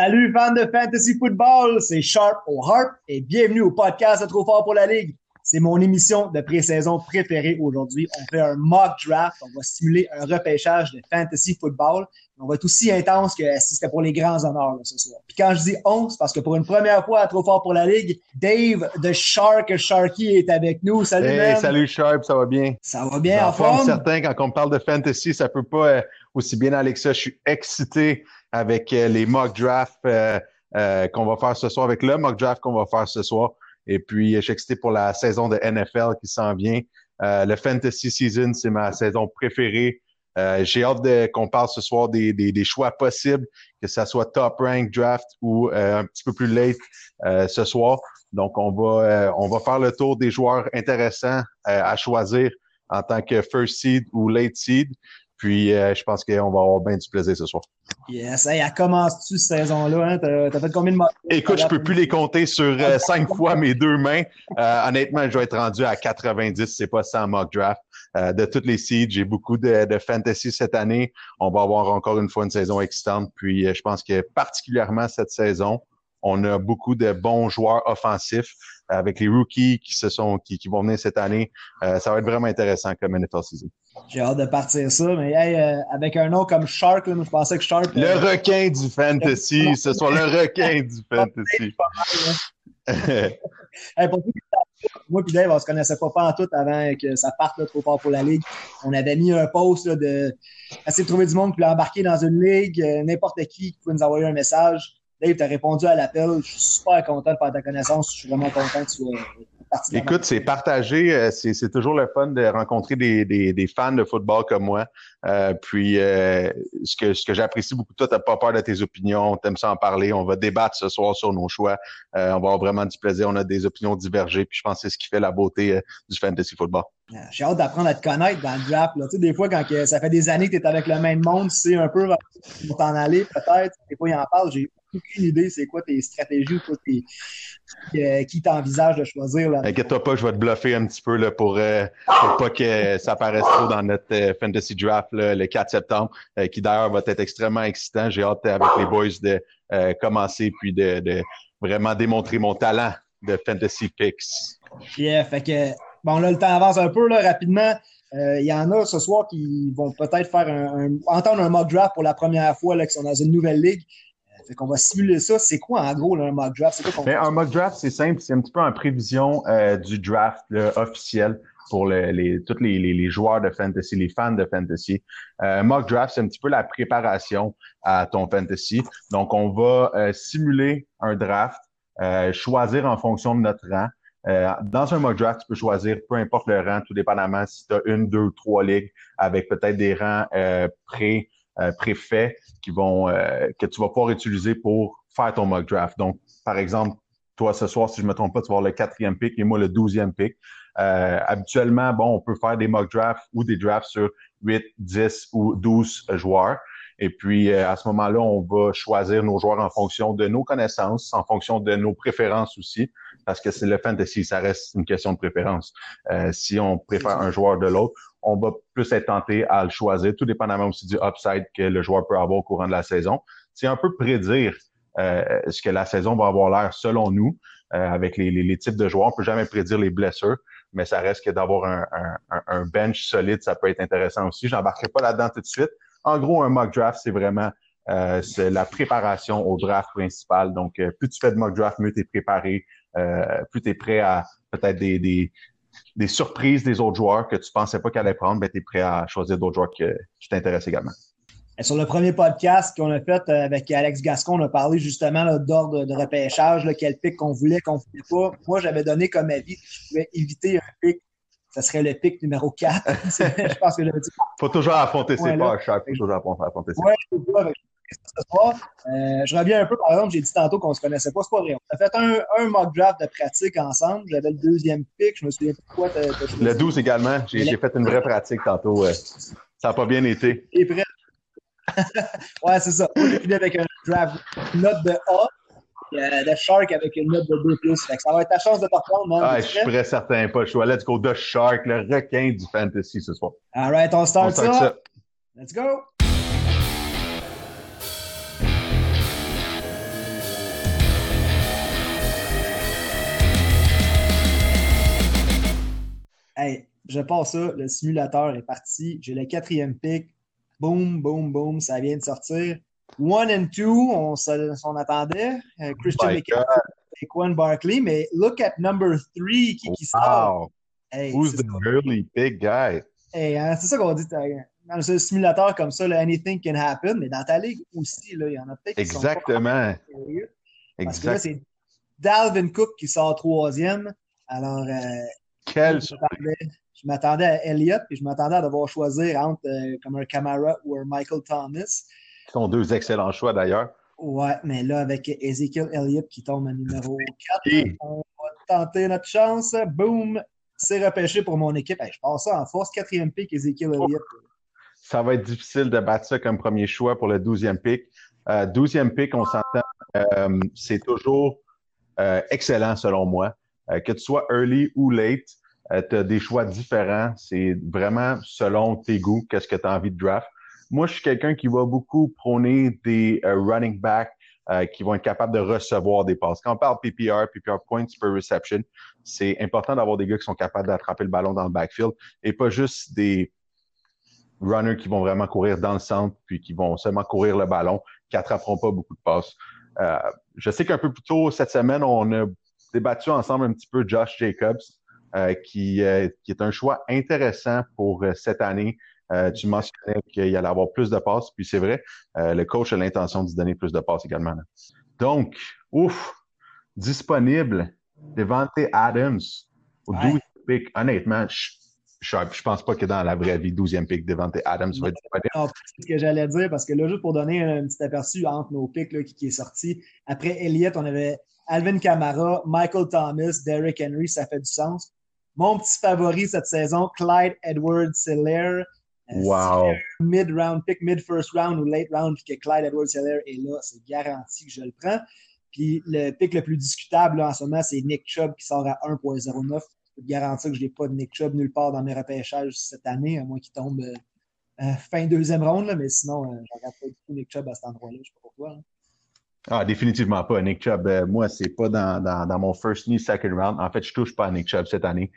Salut fans de Fantasy Football, c'est Sharp au Harp et bienvenue au podcast de Trop fort pour la Ligue. C'est mon émission de pré-saison préférée aujourd'hui. On fait un mock draft, on va stimuler un repêchage de Fantasy Football. On va être aussi intense que si c'était pour les grands honneurs ce soir. Puis quand je dis on, c'est parce que pour une première fois à Trop fort pour la Ligue, Dave de Shark Sharky est avec nous. Salut hey, Salut Sharp, ça va bien? Ça va bien, en, forme? certain, quand on parle de Fantasy, ça peut pas euh, aussi bien aller que ça. Je suis excité avec euh, les mock drafts euh, qu'on va faire ce soir, avec le mock draft qu'on va faire ce soir. Et puis, je suis excité pour la saison de NFL qui s'en vient. le Fantasy Season, c'est ma saison préférée. J'ai hâte qu'on parle ce soir des, des, des, choix possibles, que ça soit top rank draft ou un petit peu plus late ce soir. Donc, on va, on va faire le tour des joueurs intéressants à choisir en tant que first seed ou late seed. Puis, euh, je pense qu'on va avoir bien du plaisir ce soir. Yes. Hey, elle commence-tu cette saison-là? Hein? T'as, fait combien de mock Écoute, je peux plus les compter sur euh, cinq fois mes deux mains. Euh, honnêtement, je vais être rendu à 90, c'est pas en mock draft. de toutes les seeds, j'ai beaucoup de, de, fantasy cette année. On va avoir encore une fois une saison excitante. Puis, je pense que particulièrement cette saison, on a beaucoup de bons joueurs offensifs avec les rookies qui se sont qui, qui vont venir cette année. ça va être vraiment intéressant comme NFL season. J'ai hâte de partir ça, mais euh, avec un nom comme Shark, là, je pensais que Shark. Le euh, requin du fantasy, ce soit le requin du fantasy. moi et Dave, on se connaissait pas, pas en tout avant que ça parte trop fort pour la ligue. On avait mis un post là, de essayer de trouver du monde qui voulait embarquer dans une ligue, euh, n'importe qui qui pouvait nous envoyer un message. Dave, tu as répondu à l'appel. Je suis super content de faire ta connaissance. Je suis vraiment content que tu sois Écoute, c'est partagé. Euh, c'est toujours le fun de rencontrer des, des, des fans de football comme moi. Euh, puis, euh, ce que, ce que j'apprécie beaucoup, toi, t'as pas peur de tes opinions, t'aimes ça en parler. On va débattre ce soir sur nos choix. on va avoir vraiment du plaisir. On a des opinions divergées. Puis, je pense que c'est ce qui fait la beauté du fantasy football. J'ai hâte d'apprendre à te connaître dans le draft. Là. Tu sais, des fois, quand ça fait des années que tu es avec le même monde, tu sais un peu où t'en aller, peut-être. Des fois, il en parle. J'ai aucune idée c'est quoi tes stratégies ou quoi tes, euh, qui t'envisage de choisir. Inquiète-toi pas, je vais te bluffer un petit peu là, pour, euh, pour pas que ça paraisse trop dans notre euh, fantasy draft là, le 4 septembre, qui d'ailleurs va être extrêmement excitant. J'ai hâte avec les boys de commencer puis de, de, vraiment démontrer mon talent de fantasy picks. Yeah, fait que bon là le temps avance un peu là rapidement. Il y en a ce soir qui vont peut-être faire un, entendre un mock draft pour la première fois là, qui sont dans une nouvelle ligue. Fait qu'on va simuler ça. C'est quoi, en gros, un mock draft? Ben, un mock draft, c'est simple. C'est un petit peu en prévision euh, du draft officiel pour les, tous les, joueurs de fantasy, les fans de fantasy. Euh, mock draft, c'est un petit peu la préparation à ton fantasy. Donc, on va euh, simuler un draft, choisir en fonction de notre rang. dans un mock draft, tu peux choisir peu importe le rang, tout dépendamment si tu as une, deux, trois ligues avec peut-être des rangs pré euh, préfets qui vont euh, que tu vas pouvoir utiliser pour faire ton mock draft. Donc, par exemple, toi, ce soir, si je me trompe pas, tu vas avoir le quatrième pick et moi le douzième pick. Euh, habituellement, bon, on peut faire des mock drafts ou des drafts sur 8, 10 ou 12 joueurs. Et puis, à ce moment-là, on va choisir nos joueurs en fonction de nos connaissances, en fonction de nos préférences aussi, parce que c'est le fantasy, ça reste une question de préférence. si on préfère un joueur de l'autre, on va plus être tenté à le choisir, tout dépendamment aussi du upside que le joueur peut avoir au courant de la saison. C'est un peu prédire euh, ce que la saison va avoir l'air selon nous, euh, avec les, types de joueurs. On peut jamais prédire les blessures, mais ça reste que d'avoir un, bench solide, ça peut être intéressant aussi. J'embarquerai pas là-dedans tout de suite. En gros, un mock draft, c'est vraiment euh, la préparation au draft principal. Donc, plus tu fais de mock draft, mieux tu es préparé, plus tu es prêt à peut-être des, des surprises des autres joueurs que tu pensais pas qu'elle allait prendre, ben, tu es prêt à choisir d'autres joueurs qui t'intéressent également. sur le premier podcast qu'on a fait euh, avec Alex Gascon, on a parlé justement d'ordre de repêchage, quel pic qu'on voulait, qu'on voulait pas. Moi, j'avais donné comme avis que je pouvais éviter un pic. Ça serait le pic numéro 4. je pense que j'avais dit. Faut toujours affronter ses pas, Faut toujours affronter ses ouais, ce soir. Euh, je reviens un peu, par exemple, j'ai dit tantôt qu'on ne se connaissait pas, c'est pas vrai. On a fait un, un, mock draft de pratique ensemble. J'avais le deuxième pick, je me souviens pas quoi. le 12 également, j'ai fait une vraie pratique tantôt. ça n'a pas bien été. Et prêt? ouais, c'est ça. J'ai fini avec un draft note de A. Euh, de Shark avec une note de 2 ça va être ta chance de te reprendre, Ah, je suis très certain, pas le choix. Let's go, The Shark, le requin du fantasy ce soir. All right, on start, on start ça. Let's go. Hey, je passe ça, le simulateur est parti. J'ai le quatrième pick. Boom, boom, boom, ça vient de sortir. One and two, on s'en attendait. Euh, Christian McCaffrey et Quan Barkley, mais look at number three qui, qui sort. Hey, Who's the really big guy? Hey, hein, c'est ça qu'on dit dans ce simulateur comme ça, là, anything can happen, mais dans ta ligue aussi, là, il y en a peut-être Exactement. Parce que là, c'est Dalvin Cook qui sort troisième. Alors, euh, Quel je m'attendais à Elliott, puis je m'attendais à devoir choisir entre euh, comme un Camara ou un Michael Thomas. Ce sont deux excellents choix d'ailleurs. Ouais, mais là, avec Ezekiel Elliott qui tombe à numéro 4, on va tenter notre chance. Boom! C'est repêché pour mon équipe. je passe ça en force. Quatrième pick, Ezekiel Elliott. Ça va être difficile de battre ça comme premier choix pour le douzième pick. Euh, douzième pick, on s'entend, euh, c'est toujours euh, excellent selon moi. Que tu sois early ou late, tu as des choix différents. C'est vraiment selon tes goûts, qu'est-ce que tu as envie de draft. Moi, je suis quelqu'un qui va beaucoup prôner des running backs qui vont être capables de recevoir des passes. Quand on parle PPR, PPR points per reception, c'est important d'avoir des gars qui sont capables d'attraper le ballon dans le backfield et pas juste des runners qui vont vraiment courir dans le centre puis qui vont seulement courir le ballon, qui attraperont pas beaucoup de passes. Euh, je sais qu'un peu plus tôt cette semaine, on a débattu ensemble un petit peu Josh Jacobs, euh, qui, euh, qui, est un choix intéressant pour cette année. tu mentionnais qu'il allait avoir plus de passes, puis c'est vrai, le coach a l'intention de donner plus de passes également. Donc, ouf, disponible, Devante Adams au 12 pick. Honnêtement, je je, je pense pas que dans la vraie vie, 12e pick Devante Adams va être disponible. C'est ce que j'allais dire parce que là, juste pour donner un, petit aperçu entre nos picks là, qui, est sorti, après Elliott, on avait Alvin Kamara, Michael Thomas, Derrick Henry, ça fait du sens. Mon petit favori cette saison, Clyde Edwards Seller. Euh, wow. Mid-round pick, mid-first round ou late round, puis que Clyde Edwards Seller est là, c'est garanti que je le prends. Puis le pick le plus discutable en ce moment, c'est Nick Chubb qui sort à 1.09 peux te garantir que je n'ai pas de Nick Chubb nulle part dans mes repêchages cette année, à moins qu'il tombe euh, euh, fin deuxième ronde, mais sinon, euh, je regarde pas du tout Nick Chubb à cet endroit-là. Je ne sais pas pourquoi. Hein. Ah, définitivement pas. Nick Chubb, moi, c'est pas dans, dans, dans, mon first ni second round. En fait, je touche pas à Nick Chubb cette année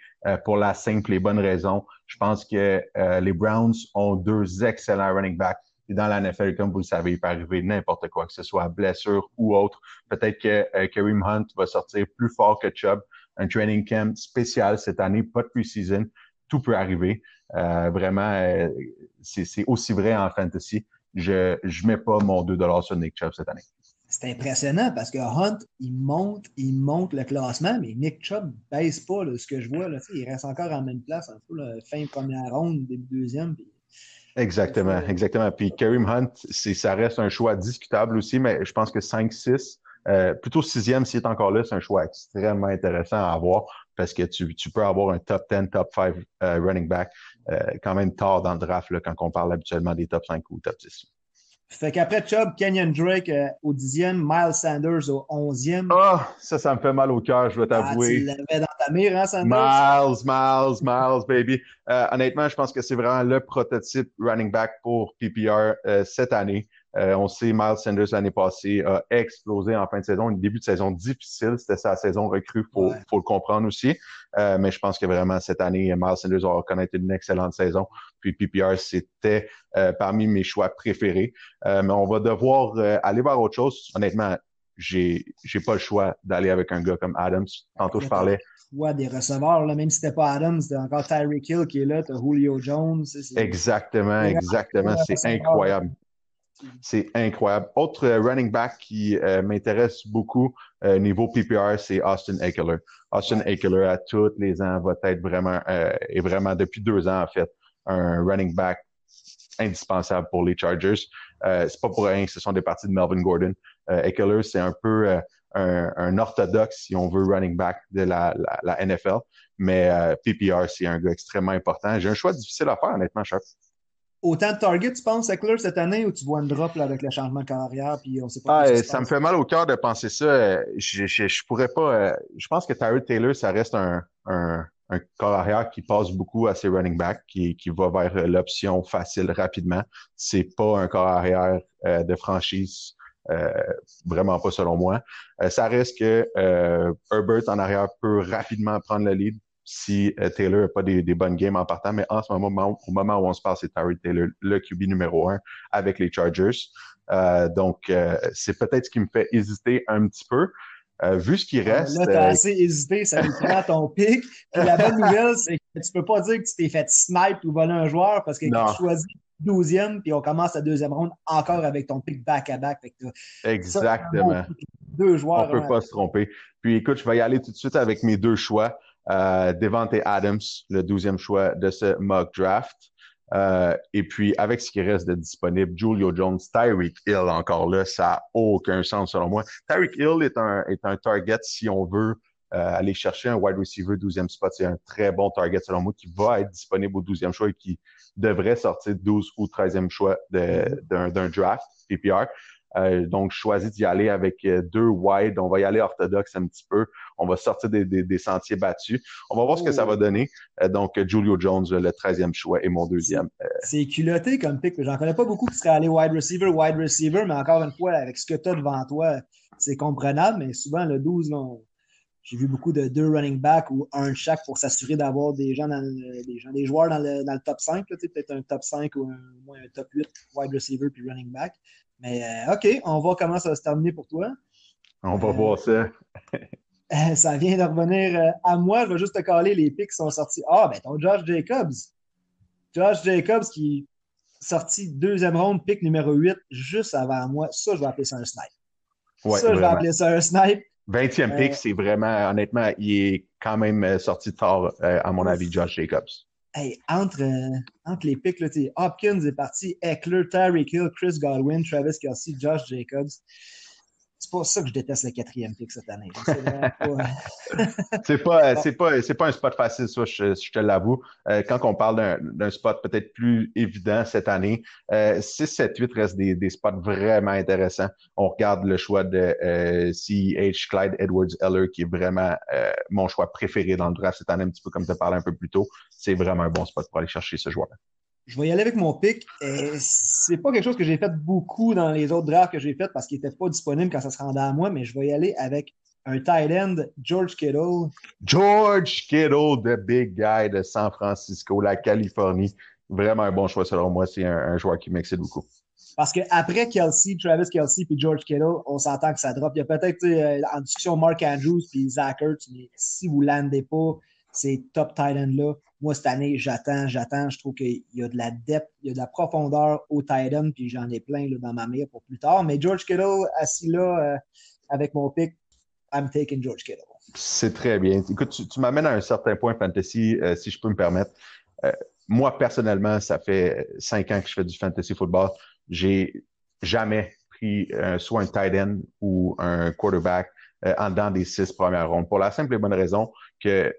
pour la simple et bonne raison. Je pense que les Browns ont deux excellents running backs. Et dans la NFL, comme vous le savez, il peut arriver n'importe quoi, que ce soit blessure ou autre. Peut-être que Kareem Hunt va sortir plus fort que Chubb un training camp spécial cette année, pas de pre-season. Tout peut arriver. Euh, vraiment, euh, c'est aussi vrai en fantasy. Je ne mets pas mon 2 sur Nick Chubb cette année. C'est impressionnant parce que Hunt, il monte, il monte le classement, mais Nick Chubb ne baisse pas ce que je vois. Là, il reste encore en même place, un peu la fin première ronde, début deuxième. Exactement, exactement. Puis Kareem Hunt, ça reste un choix discutable aussi, mais je pense que 5-6, euh, plutôt sixième s'il est encore là, c'est un choix extrêmement intéressant à avoir parce que tu, tu peux avoir un top 10, top 5 euh, running back euh, quand même tard dans le draft là, quand on parle habituellement des top 5 ou top 10. Fait qu'après Chubb, Kenyon Drake au dixième, Miles Sanders au onzième. Ah, oh, ça, ça me fait mal au cœur, je dois ah, t'avouer. tu l'avais dans ta mire, hein, Sanders? Miles, Miles, Miles, baby. honnêtement, je pense que c'est vraiment le prototype running back pour PPR cette année. Euh, on sait, Miles Sanders l'année passée a explosé en fin de saison. Un début de saison difficile. C'était sa saison recrue, faut, faut le comprendre aussi. Euh, mais je pense que vraiment cette année, Miles Sanders va connaître une excellente saison. Puis PPR, c'était euh, parmi mes choix préférés. mais on va devoir aller voir autre chose. Honnêtement, j'ai j'ai pas le choix d'aller avec un gars comme Adams. Tantôt, je parlais des receveurs, là, même si c'était pas Adams, c'était encore Tyreek Hill qui est là, t'as Julio Jones. Exactement, exactement. C'est incroyable. C'est incroyable. Autre euh, running back qui euh, m'intéresse beaucoup euh, niveau PPR, c'est Austin Eckler. Austin Eckler, à tous les ans, va être vraiment, et vraiment depuis deux ans, en fait, un running back indispensable pour les Chargers. c'est pas pour rien que ce sont des parties de Melvin Gordon. Eckler, c'est un peu un, orthodoxe, si on veut, running back de la, la, NFL. Mais PPR, c'est un gars extrêmement important. J'ai un choix difficile à faire, honnêtement, Sharp autant de targets, tu penses, Eckler, cette année, ou tu vois un drop là, avec le changement de carrière, puis on sait pas. Ah, ça me fait mal au cœur de penser ça. Je, je, je pourrais pas. Euh, je pense que Tyrod Taylor, ça reste un, un, un corps arrière qui passe beaucoup à ses running backs, qui, qui va vers l'option facile rapidement. C'est pas un corps arrière euh, de franchise. Euh, vraiment pas selon moi. ça reste que Herbert en arrière peut rapidement prendre le lead si Taylor n'a pas des, bonnes games en partant. Mais en ce moment, au moment où on se parle, c'est Tyree Taylor, le QB numéro un avec les Chargers. donc, c'est peut-être ce qui me fait hésiter un petit peu. Euh, vu ce qui reste. Là, t'as assez hésité, ça nous prend ton pic. Puis la bonne nouvelle, c'est que tu peux pas dire que tu t'es fait snipe ou voler un joueur parce que tu choisis 12e, puis on commence la deuxième ronde encore avec ton pic back-à-back. Exactement. deux joueurs. On peut pas se tromper. Puis écoute, je vais y aller tout de suite avec mes deux choix. Euh, Devante Adams, le douzième choix de ce mock draft. Euh, et puis, avec ce qui reste de disponible, Julio Jones, Tyreek Hill, encore là, ça n'a aucun sens selon moi. Tyreek Hill est un, est un target si on veut euh, aller chercher un wide receiver 12e spot. C'est un très bon target selon moi qui va être disponible au 12e choix et qui devrait sortir 12 ou 13e choix d'un draft PPR. Euh, donc, je choisis d'y aller avec euh, deux wide. On va y aller orthodoxe un petit peu. On va sortir des, des, sentiers battus. On va voir ce que ça va donner. Euh, donc, Julio Jones, le 13e choix, et mon deuxième. C'est culotté comme pick. J'en connais pas beaucoup qui seraient allés wide receiver, wide receiver, mais encore une fois, avec ce que tu as devant toi, c'est comprenable. Mais souvent, le 12, j'ai vu beaucoup de deux running back ou un chaque pour s'assurer d'avoir des gens dans des gens, des joueurs dans le, dans le top 5, peut-être un top 5 ou un, un top 8 wide receiver puis running back. Mais euh, OK, on va voir comment ça va se terminer pour toi. On va voir ça. Euh, ça vient de revenir euh, à moi. Je vais juste te caler les pics qui sont sortis. Ah, ben ton Josh Jacobs. Josh Jacobs qui est sorti deuxième ronde, pic numéro 8, juste avant moi. Ça, je vais appeler ça un snipe. Ouais, ça, je vais appeler ça un snipe. 20e pic, c'est vraiment, honnêtement, il est quand même sorti tard, à mon avis, Josh Jacobs entre, euh, entre les pics, là, Hopkins est parti, Eckler, Tyreek Hill, Chris Godwin, Travis Kelsey, Josh Jacobs c'est pour ça que je déteste le quatrième pick cette année. C'est pas, c'est pas, c'est pas un spot facile, ça, je, te l'avoue. Euh, quand on parle d'un spot peut-être plus évident cette année, euh, 6, 7, 8 restent des, des, spots vraiment intéressants. On regarde le choix de euh, CH Clyde Edwards Eller, qui est vraiment euh, mon choix préféré dans le draft cette année, un petit peu comme tu parlais un peu plus tôt. C'est vraiment un bon spot pour aller chercher ce joueur-là. Je vais y aller avec mon pic. C'est pas quelque chose que j'ai fait beaucoup dans les autres drafts que j'ai fait parce qu'il n'était pas disponible quand ça se rendait à moi, mais je vais y aller avec un tight end, George Kittle. George Kittle, the big guy de San Francisco, la Californie. Vraiment un bon choix selon moi. C'est un, joueur qui m'excite beaucoup. Parce qu'après Kelsey, Travis Kelsey puis George Kittle, on s'entend que ça drop. Il y a peut-être euh, en discussion Mark Andrews puis Zach Ertz, mais si vous ne landez pas ces top tight là moi, cette année, j'attends, j'attends. Je trouve qu'il y a de la depth, il y a de la profondeur au tight end, puis j'en ai plein là, dans ma mire pour plus tard. Mais George Kittle, assis là, euh, avec mon pick, I'm taking George Kittle. C'est très bien. Écoute, tu, m'amènes à un certain point fantasy, euh, si je peux me permettre. Euh, moi, personnellement, ça fait cinq ans que je fais du fantasy football. J'ai jamais pris soit un tight end ou un quarterback en dedans des six premières rondes. Pour la simple et bonne raison que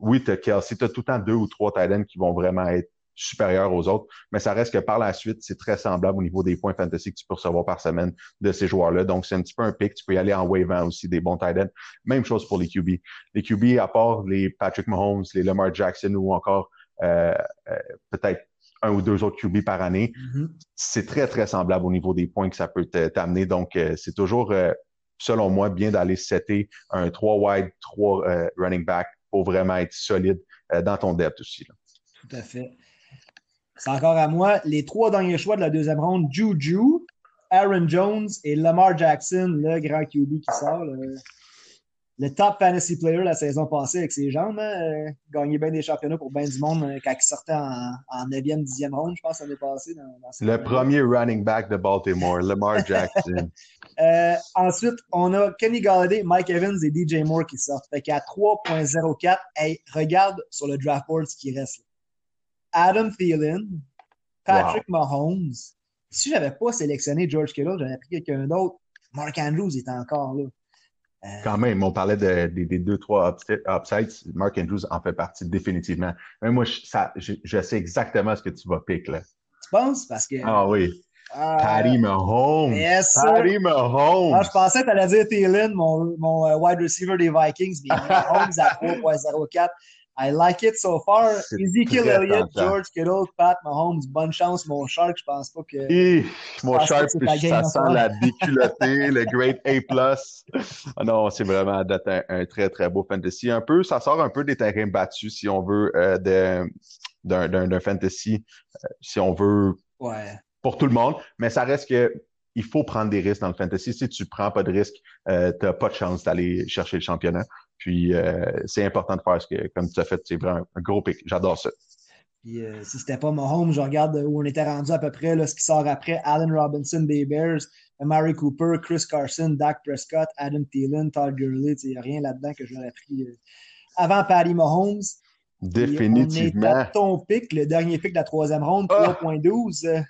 oui, tu as Kelsey, tu as tout le temps deux ou trois tight qui vont vraiment être supérieurs aux autres, mais ça reste que par la suite, c'est très semblable au niveau des points fantasy que tu peux recevoir par semaine de ces joueurs-là. Donc, c'est un petit peu un pic. Tu peux y aller en wavant aussi des bons tight Même chose pour les QB. Les QB, à part les Patrick Mahomes, les Lamar Jackson ou encore euh, euh, peut-être un ou deux autres QB par année, mm-hmm. c'est très, très semblable au niveau des points que ça peut t'amener. Donc, euh, c'est toujours, selon moi, bien d'aller setter un 3 wide, 3 running back pour vraiment être solide euh, dans ton depth aussi. Tout à fait. C'est encore à moi. Les trois derniers choix de la deuxième ronde, Juju, Aaron Jones et Lamar Jackson, le grand QB qui sort top fantasy player la saison passée avec ses jambes. Hein, euh, gagné bien des championnats pour bien du monde euh, quand il sortait en, en 9e, 10e ronde, je pense, l'année passée. Dans, le premier running back de Baltimore, Lamar Jackson. euh, ensuite, on a Kenny Galladay, Mike Evans et DJ Moore qui sortent. Fait qu'à 3.04, hey, regarde sur le draft board ce qui reste. Adam Thielen, Patrick Mahomes. Si j'avais pas sélectionné George Kittle, j'aurais pris quelqu'un d'autre. Mark Andrews est encore là. Euh, Quand même, on parlait des deux, trois upsides. Mark Andrews en fait partie définitivement. Mais moi, je, sais exactement ce que tu vas piquer. Là. Tu penses? Parce que. Ah oui. Ah, Patty Mahomes. Yes, Patty Mahomes. Ah, je pensais que tu allais dire Thielen, mon, mon euh, wide receiver des Vikings, mais Mahomes à 3.04. I like it so far. Ezekiel Elliott, George Kittle, Pat Mahomes, bonne chance, mon Shark. Je pense pas que. Et, mon Shark, ça sent la déculottée, le Great A. Ah non, c'est vraiment un, un, très, très beau fantasy. Un peu, ça sort un peu des terrains battus, si on veut, euh, d'un fantasy, euh, si on veut. Ouais. Pour tout le monde. Mais ça reste que il faut prendre des risques dans le fantasy. Si tu prends pas de risques, euh, tu n'as pas de chance d'aller chercher le championnat. Puis euh, c'est important de faire ce que, comme tu as fait, c'est vraiment un gros pic. J'adore ça. Puis euh, si c'était pas Mahomes, je regarde où on était rendu à peu près, là, ce qui sort après, Allen Robinson des Bears, Mary Cooper, Chris Carson, Dak Prescott, Adam Thielen, Todd Gurley. Il n'y a rien là-dedans que j'aurais pris avant Patty Mahomes. Définitivement. on est à ton pic, le dernier pic de la troisième ronde, 3.12. Ah!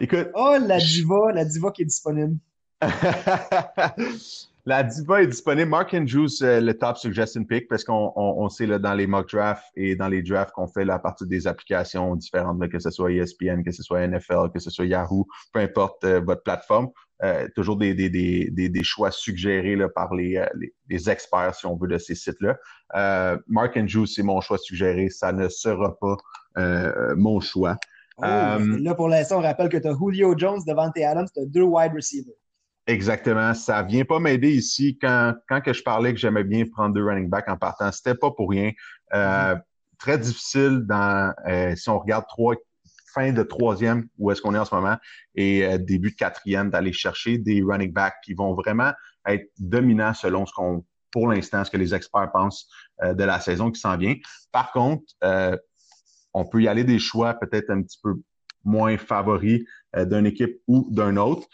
Écoute. Oh, la diva, la diva qui est disponible. la diva est disponible. Mark Andrews, euh, le top suggestion pick, parce qu'on on, sait là, dans les mock drafts et dans les drafts qu'on fait là, à partir des applications différentes, que ce soit ESPN, que ce soit NFL, que ce soit Yahoo, peu importe euh, votre plateforme, euh, toujours des, des, des, des, choix suggérés là, par les, les, experts, si on veut, de ces sites-là. Mark Andrews, c'est mon choix suggéré. Ça ne sera pas mon choix. Oh, euh, là, pour l'instant, on rappelle que tu as Julio Jones, devant tes Adams, tu as deux wide receivers. Exactement. Ça vient pas m'aider ici. Quand, quand que je parlais que j'aimais bien prendre deux running backs en partant, c'était pas pour rien. Euh, très difficile dans euh, si on regarde trois fin de troisième, où est-ce qu'on est en ce moment, et début de quatrième, d'aller chercher des running backs qui vont vraiment être dominants selon ce qu'on, pour l'instant, ce que les experts pensent de la saison qui s'en vient. Par contre, on peut y aller des choix peut-être un petit peu moins favoris euh, d'une équipe ou d'un autre.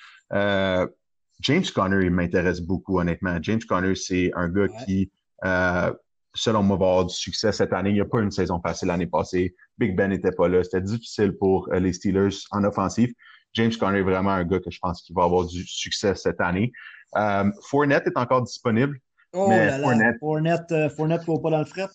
Euh, James Conner, il m'intéresse beaucoup, honnêtement. James Conner, c'est un gars qui, euh, selon moi, va avoir du succès cette année. Il n'y a pas une saison facile l'année passée. Big Ben n'était pas là. C'était difficile pour les Steelers en offensive. James Conner est vraiment un gars que je pense qu'il va avoir du succès cette année. Fournette est encore disponible. Oh là là, Fournette, Fournette, Fournette, faut pas dans le fret.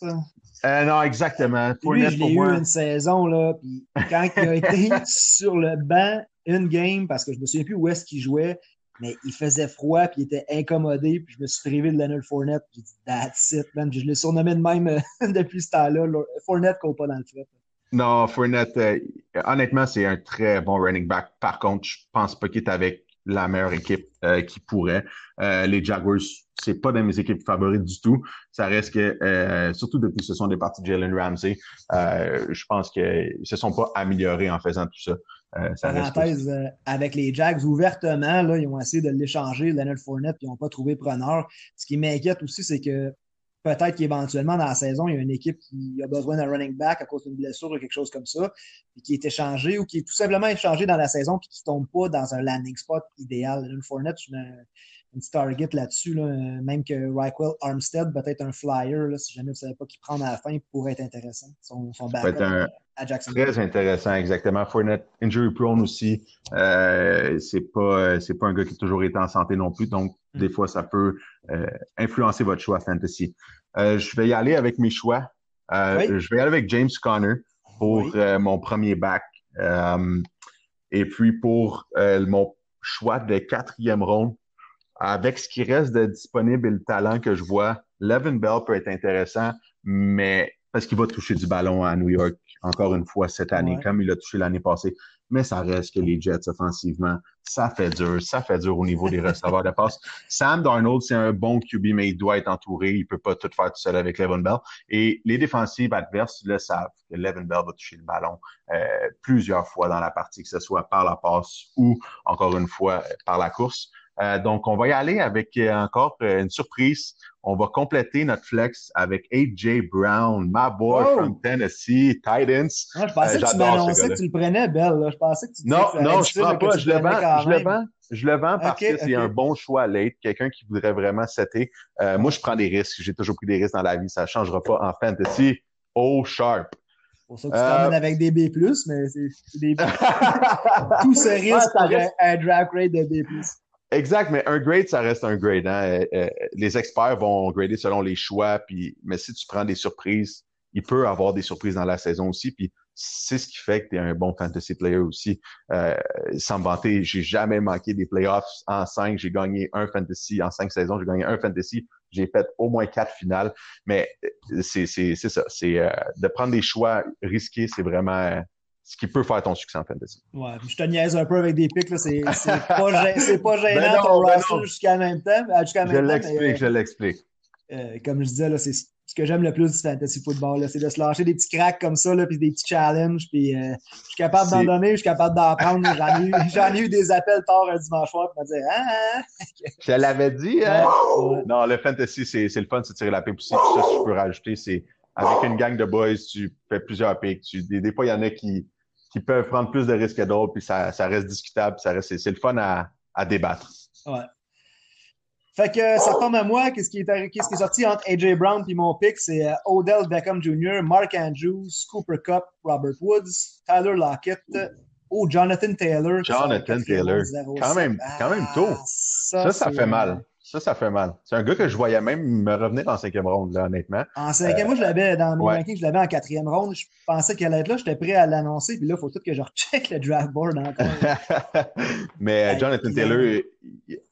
Euh, non, exactement. Lui, je l'ai eu une saison, là, puis quand il a été sur le banc, une game, parce que je me souviens plus où est-ce qu'il jouait, mais il faisait froid, puis il était incommodé, puis je me suis privé de Leonard Fournette, puis j'ai dit « That's it, man ». je l'ai surnommé de même euh, depuis ce temps-là. Fournette court pas dans le fret. Non, Fournette, euh, honnêtement, c'est un très bon running back. Par contre, je pense pas qu'il est avec la meilleure équipe qui pourrait. les Jaguars c'est pas dans mes équipes favorites du tout. Ça reste que, euh, surtout depuis ce sont des parties de Jalen Ramsey, euh, je pense qu'ils se sont pas améliorés en faisant tout ça. Euh, Parenthèse, euh, avec les Jags, ouvertement, là, ils ont essayé de l'échanger, Leonard Fournette, puis ils n'ont pas trouvé preneur. Ce qui m'inquiète aussi, c'est que peut-être qu'éventuellement, dans la saison, il y a une équipe qui a besoin d'un running back à cause d'une blessure ou quelque chose comme ça, et qui est échangé ou qui est tout simplement échangé dans la saison puis qui ne tombe pas dans un landing spot idéal. Leonard Fournette, je un petit target là-dessus, là, même que Rockwell Armstead, peut-être un flyer, là, si jamais vous ne savez pas qui prend à la fin, pourrait être intéressant. Son, son backup un... à Jacksonville. Très intéressant, exactement. Fournette, injury prone aussi. Euh, c'est pas, c'est pas un gars qui a toujours été en santé non plus, donc mm. des fois, ça peut euh, influencer votre choix fantasy. Euh, je vais y aller avec mes choix. Euh, je vais y aller avec James Conner pour mon premier back. et puis pour mon choix de quatrième ronde, avec ce qui reste de disponible et le talent que je vois, Levin Bell peut être intéressant, mais parce qu'il va toucher du ballon à New York encore une fois cette année, comme il a touché l'année passée. Mais ça reste que les Jets offensivement, ça fait dur, ça fait dur au niveau des receveurs de passe. Sam Darnold, c'est un bon QB, mais il doit être entouré. Il peut pas tout faire tout seul avec Levin Bell. Et les défensives adverses le savent que Levin Bell va toucher le ballon euh, plusieurs fois dans la partie, que ce soit par la passe ou encore une fois par la course. Euh, donc, on va y aller avec euh, encore euh, une surprise. On va compléter notre flex avec A.J. Brown, my boy from Tennessee, Titans. Ah, je pensais que tu m'annonçais que tu le prenais, Belle. Je pensais que tu Non, non, je ne prends pas. Je le, vends, je le vends. Je le vends parce que c'est un bon choix late. Quelqu'un qui voudrait vraiment setter. moi, je prends des risques. J'ai toujours pris des risques dans la vie. Ça ne changera pas en fantasy. Oh, sharp. pour ça que tu t'emmènes avec des B+, mais c'est des... Tout ce risque pour un draft rate de B+. Exact, mais un grade, ça reste un grade. Hein. Euh, euh, les experts vont grader selon les choix, puis, mais si tu prends des surprises, il peut avoir des surprises dans la saison aussi, puis c'est ce qui fait que tu es un bon fantasy player aussi. Euh, sans me vanter, j'ai jamais manqué des playoffs en cinq. J'ai gagné un fantasy en cinq saisons. J'ai gagné un fantasy J'ai fait au moins quatre finales. Mais euh, c'est ça. C'est euh, de prendre des choix risqués, c'est vraiment ce qui peut faire ton succès en fantasy. Ouais, je te niaise un peu avec des pics, c'est pas, pas gênant ben ton ben roster jusqu'à même temps. je l'explique, je l'explique. comme je disais, c'est ce que j'aime le plus du fantasy football, c'est de se lâcher des petits cracks comme ça, là, puis des petits challenges. Puis, euh, je suis capable d'en donner, je suis capable d'en prendre. J'en ai, eu des appels tard un dimanche soir pour me dire Ah! Je l'avais dit, hein? Non, le fantasy, c'est le fun, c'est tirer la pipe aussi. Tout ça, je peux rajouter, c'est avec une gang de boys, tu fais plusieurs picks. Tu, des, fois, il y en a qui, qui peuvent prendre plus de risques que d'autres, puis ça, ça reste discutable, ça reste, c'est le fun à, à débattre. Ouais. Fait que ça tombe à moi. Qu'est-ce qui, est, qui est sorti entre AJ Brown et mon pick? C'est euh, Odell Beckham Jr., Mark Andrews, Cooper Cup, Robert Woods, Tyler Lockett, oh, Jonathan Taylor. Jonathan Taylor. Quand même, quand même tôt. Ah, ça, ça, fait mal. Ça, ça fait mal. C'est un gars que je voyais même me revenir en cinquième ronde, là, honnêtement. En cinquième, moi, je l'avais dans mes rankings, je l'avais en quatrième ronde. Je pensais qu'elle allait être là, j'étais prêt à l'annoncer, puis là, il faut tout que je recheck le draft board encore. Mais Jonathan Taylor,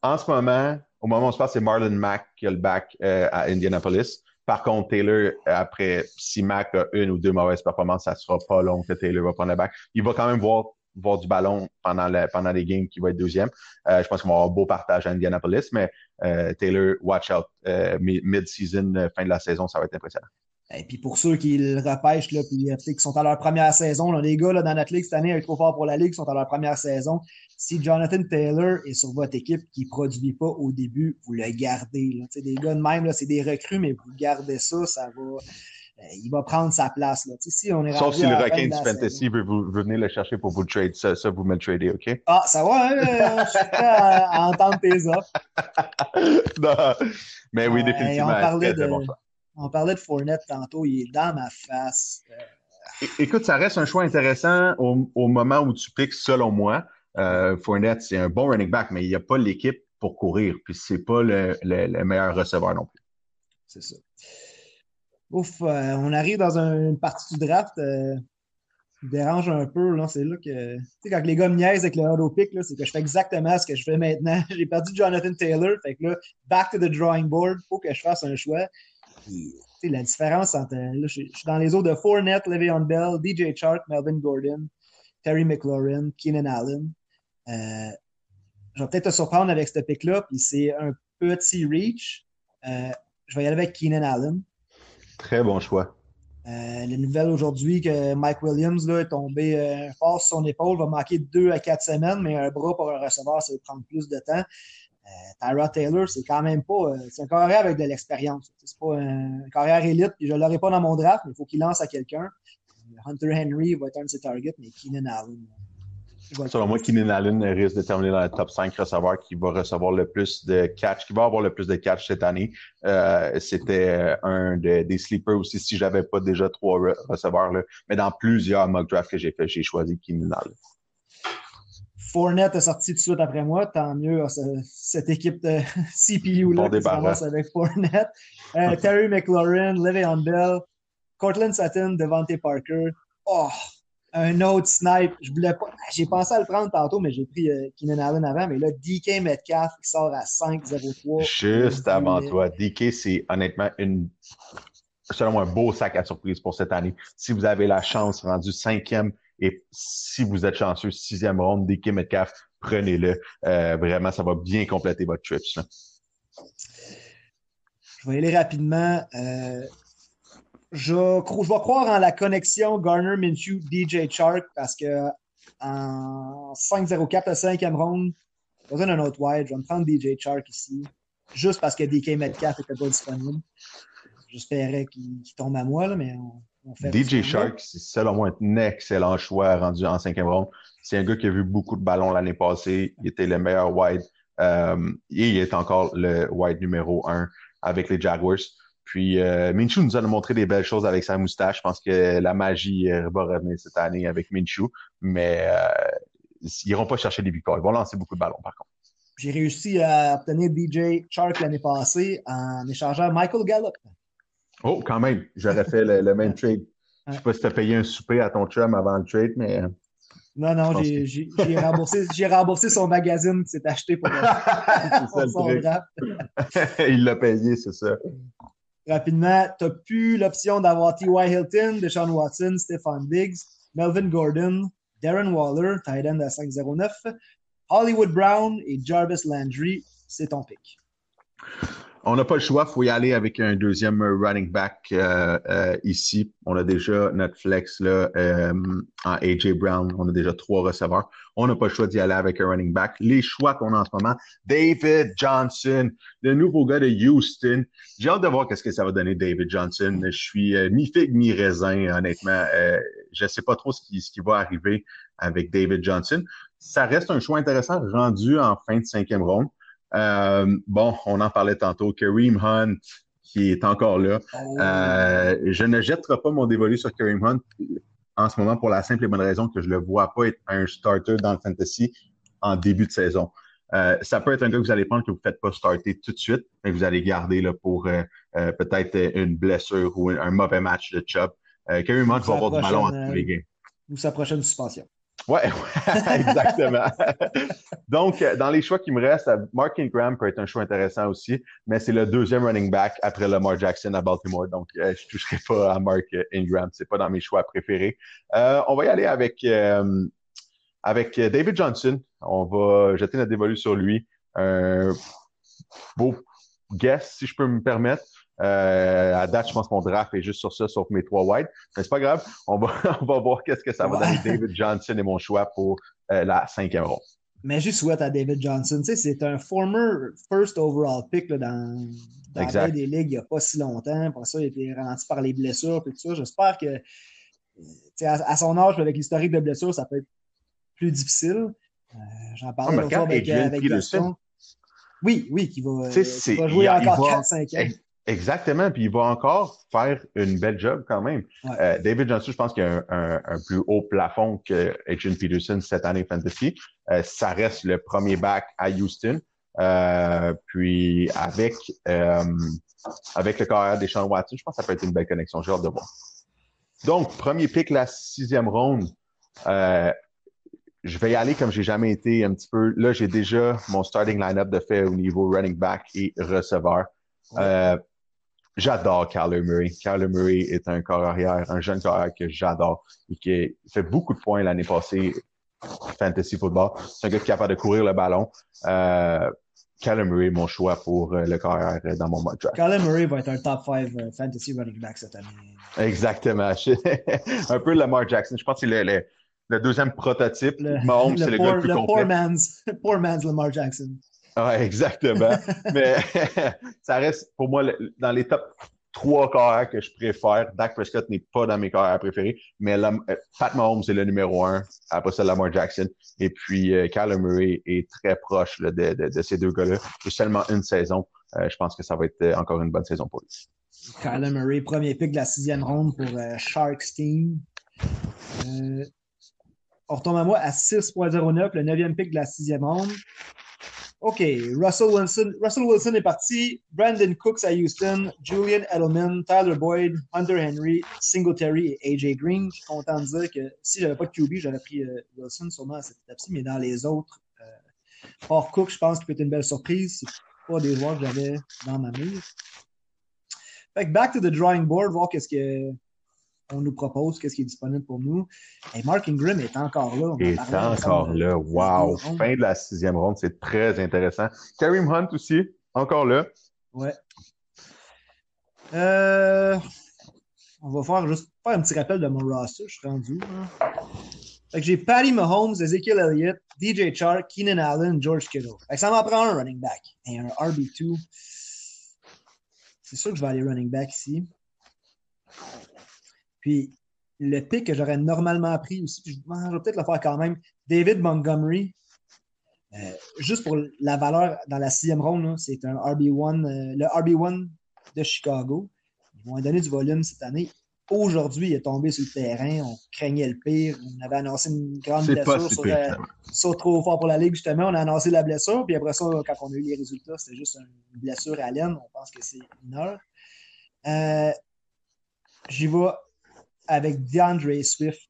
en ce moment, au moment où on se passe, c'est Marlon Mack qui a le back euh, à Indianapolis. Par contre, Taylor, après, si Mack a une ou deux mauvaises performances, ça sera pas long que Taylor va prendre le back. Il va quand même voir, voir du ballon pendant, pendant les games qui va être deuxième. Euh, je pense qu'on va avoir un beau partage à Indianapolis, mais euh, Taylor, watch out. Mid-season, fin de la saison, ça va être impressionnant. Et puis pour ceux qui le repêchent, là, puis qui sont à leur première saison, les gars là, dans notre ligue cette année, trop fort pour la ligue, sont à leur première saison si Jonathan Taylor est sur votre équipe qui ne produit pas au début, vous le gardez. Là. Des gars de même, c'est des recrues, mais vous gardez ça, ça va. Euh, il va prendre sa place. Là. Si on est Sauf si le requin du fantasy veut, vous, venir le chercher pour vous trade. Ça, ça vous me le tradez, OK? Ah, ça va, hein? Euh, je suis prêt à, entendre tes offres. non. Mais oui, euh, définitivement. on, parlait de, on parlait de Fournette tantôt. Il est dans ma face. Écoute, ça reste un choix intéressant au, au moment où tu piques, selon moi. Euh, Fournette, c'est un bon running back, mais il n'y a pas l'équipe pour courir. Puis c'est pas le, meilleur receveur non plus. C'est ça. Ouf, euh, on arrive dans une partie du draft euh, dérange un peu. C'est là que. Tu sais, quand les gars me niaisent avec le auto pick, c'est que je fais exactement ce que je fais maintenant. J'ai perdu Jonathan Taylor. Fait que là, back to the drawing board, faut que je fasse un choix. Puis, la différence entre. Là, je, suis dans les eaux de Fournette, Le'Veon Bell, DJ Chark, Melvin Gordon, Terry McLaurin, Keenan Allen. Euh, je vais peut-être te surprendre avec ce pic-là, puis c'est un petit reach. Euh, je vais y aller avec Keenan Allen. Très bon choix. Euh, la nouvelle aujourd'hui que Mike Williams là, est tombé euh, fort sur son épaule, va manquer deux à quatre semaines, mais un bras pour un receveur, ça va prendre plus de temps. Tyra Taylor, c'est quand même pas. c'est un carrière avec de l'expérience. C'est pas un carrière élite, puis je l'aurai pas dans mon draft, mais il faut qu'il lance à quelqu'un. Hunter Henry va être un de ses targets, mais Keenan Allen. Selon moi, Keenan Allen risque de terminer dans le top 5 receveurs qui va recevoir le plus de catch, qui va avoir le plus de catch cette année. Euh, c'était un des sleepers aussi si j'avais pas déjà trois receveurs. Là. Mais dans plusieurs mock drafts que j'ai fait, j'ai choisi Keenan Allen. Fournette est sorti tout de suite après moi. Tant mieux, cette équipe de CPU-là qui commence avec Fournette. Euh, Terry McLaurin, Le'Veon Bell, Cortland Sutton, Devante Parker. Oh, un autre snipe. Je voulais pas. J'ai pensé à le prendre tantôt, mais j'ai pris euh, Keenan Allen avant. Mais là, DK Metcalf qui sort à 5-0-3. Juste avant toi. DK, c'est honnêtement une selon moi un beau sac à surprise pour cette année. Si vous avez la chance rendu cinquième et si vous êtes chanceux, sixième ronde, DK Metcalf, prenez-le. Euh, vraiment, ça va bien compléter votre trip. Je vais aller rapidement. Euh, je, je vais croire en la connexion Garner Minshew DJ Chark parce que en 5-0-4 à 5e ronde, j'ai besoin d'un autre wide. Je vais me prendre DJ Chark ici. Juste parce que DK Metcalf n'était pas disponible. J'espérais qu'il tombe à moi, là, mais on, fait DJ Shark, c'est selon moi un excellent choix rendu en cinquième ronde. C'est un gars qui a vu beaucoup de ballons l'année passée. Il était le meilleur wide. Euh, et il est encore le wide numéro un avec les Jaguars. Puis euh, Minshew nous a montré des belles choses avec sa moustache. Je pense que la magie euh, va revenir cette année avec Minshew, mais euh, ils n'iront pas chercher des victoires. Ils vont lancer beaucoup de ballons, par contre. J'ai réussi à obtenir DJ Shark l'année passée en échangeant Michael Gallup. Oh, quand même. J'aurais fait le, même trade. Je ne sais pas si tu as payé un souper à ton chum avant le trade, mais Non, non, j'ai remboursé, remboursé son magazine qui s'est acheté pour, pour son draft. Il l'a payé, c'est ça. Rapidement, tu n'as plus l'option d'avoir T.Y. Hilton, Deshaun Watson, Stefan Diggs, Melvin Gordon, Darren Waller, tight end à 5-0-9, Hollywood Brown et Jarvis Landry. C'est ton pick on n'a pas le choix, faut y aller avec un deuxième running back euh, euh, ici. On a déjà notre flex là, euh, en AJ Brown, on a déjà trois receveurs. On n'a pas le choix d'y aller avec un running back. Les choix qu'on a en ce moment, David Johnson, le nouveau gars de Houston. J'ai hâte de voir qu'est-ce que ça va donner David Johnson. Je suis mi-figue, mi-raisin, honnêtement. je ne sais pas trop ce qui, ce qui va arriver avec David Johnson. Ça reste un choix intéressant rendu en fin de cinquième ronde. Euh, bon, on en parlait tantôt. Kareem Hunt, qui est encore là. Euh, je ne jetterai pas mon dévolu sur Kareem Hunt en ce moment pour la simple et bonne raison que je ne le vois pas être un starter dans le fantasy en début de saison. Euh, ça peut être un gars que vous allez prendre que vous ne faites pas starter tout de suite, mais que vous allez garder là, pour peut-être une blessure ou un, mauvais match de chop. Kareem Hunt va avoir du ballon en tous les games. Ou sa prochaine suspension. Oui, exactement. Donc, euh, dans les choix qui me restent, euh, Mark Ingram peut être un choix intéressant aussi, mais c'est le deuxième running back après Lamar Jackson à Baltimore. Donc, euh, je ne toucherai pas à Mark Ingram. Ce n'est pas dans mes choix préférés. on va y aller avec, avec David Johnson. On va jeter notre dévolu sur lui. Un beau guess, si je peux me permettre. Euh, à date, je pense que mon draft est juste sur ça, sauf mes trois wide. Mais c'est pas grave. On va, on va voir qu'est-ce que ça va donner. David Johnson est mon choix pour euh, la cinquième ronde. Mais juste souhaite à David Johnson. Tu sais, c'est un former first overall pick là, dans, dans des ligues il n'y a pas si longtemps. Pour ça, il a été ralenti par les blessures et tout ça. J'espère que à, à, son âge, avec l'historique de blessures, ça peut être plus difficile. Euh, J'en parlais ah, avec, avec Gaston. Oui, oui, qui va, qui va jouer encore 4-5 ans. Exactement, puis il va encore faire une belle job quand même. Euh, David Johnson, je pense qu'il a un, plus haut plafond que Adrian Peterson cette année fantasy. Euh, ça reste le premier back à Houston. Euh, puis avec avec le carrière des Sean Watson, je pense que ça peut être une belle connexion. J'ai hâte de voir. Donc, premier pick, la sixième ronde. je vais y aller comme j'ai jamais été un petit peu. Là, j'ai déjà mon starting line-up de fait au niveau running back et receveur. J'adore Kyler Murray. Kyler Murray est un corps arrière, un jeune corps arrière que j'adore et qui fait beaucoup de points l'année passée fantasy football. C'est un gars qui est capable de courir le ballon. Euh, Kyler Murray est mon choix pour euh, le corps arrière dans mon mock draft. Kyler Murray va être un top 5 euh, fantasy running back cette année. Exactement. un peu Lamar Jackson. Je pense que c'est le, le, deuxième prototype. Le, Mahomes, c'est le gars le plus le complet. Poor man's, poor man's Lamar Jackson. Oui, exactement. Mais ça reste pour moi dans les top trois carrières que je préfère. Dak Prescott n'est pas dans mes carrières préférés, mais euh, Pat Mahomes est le numéro un, après ça Lamar Jackson. Et puis euh, Murray est très proche de, de, ces deux gars-là. Juste seulement une saison. Euh, je pense que ça va être euh, encore une bonne saison pour lui. Kyler Murray, premier pick de la sixième ronde pour Sharks Team. on retombe à moi à 6.09, le neuvième pick de la sixième ronde. OK, Russell Wilson, Russell Wilson est parti. Brandon Cooks à Houston, Julian Edelman, Tyler Boyd, Hunter Henry, Singletary et AJ Green. Je suis content de dire que si j'avais pas de QB, j'aurais pris euh, Wilson sûrement à cette étape-ci, mais dans les autres, euh, hors Cook, je pense qu'il peut être une belle surprise. C'est pas des joueurs que j'avais dans ma mire. Fait que back to the drawing board, voir qu'est-ce que on nous propose, qu'est-ce qui est disponible pour nous. Et Mark Ingram est encore là. Il est encore là. Wow. Fin de la sixième ronde, c'est très intéressant. Kareem Hunt aussi, encore là. Ouais. Euh, on va faire juste faire un petit rappel de mon roster. Je suis rendu. Fait que j'ai Patty Mahomes, Ezekiel Elliott, DJ Chark, Keenan Allen, George Kittle. Fait que ça m'en prend un running back et un RB2. C'est sûr que je vais aller running back ici. Puis le pick que j'aurais normalement pris aussi, je, vais peut-être le faire quand même, David Montgomery. Euh, juste pour la valeur dans la sixième ronde, c'est un RB1, euh, le RB1 de Chicago. Ils vont donner du volume cette année. Aujourd'hui, il est tombé sur le terrain. On craignait le pire. On avait annoncé une grande blessure sur, euh, sur, trop fort pour la Ligue, justement. On a annoncé la blessure. Puis après ça, quand on a eu les résultats, c'était juste une blessure à l'aine. On pense que c'est une heure. J'y vais avec DeAndre Swift.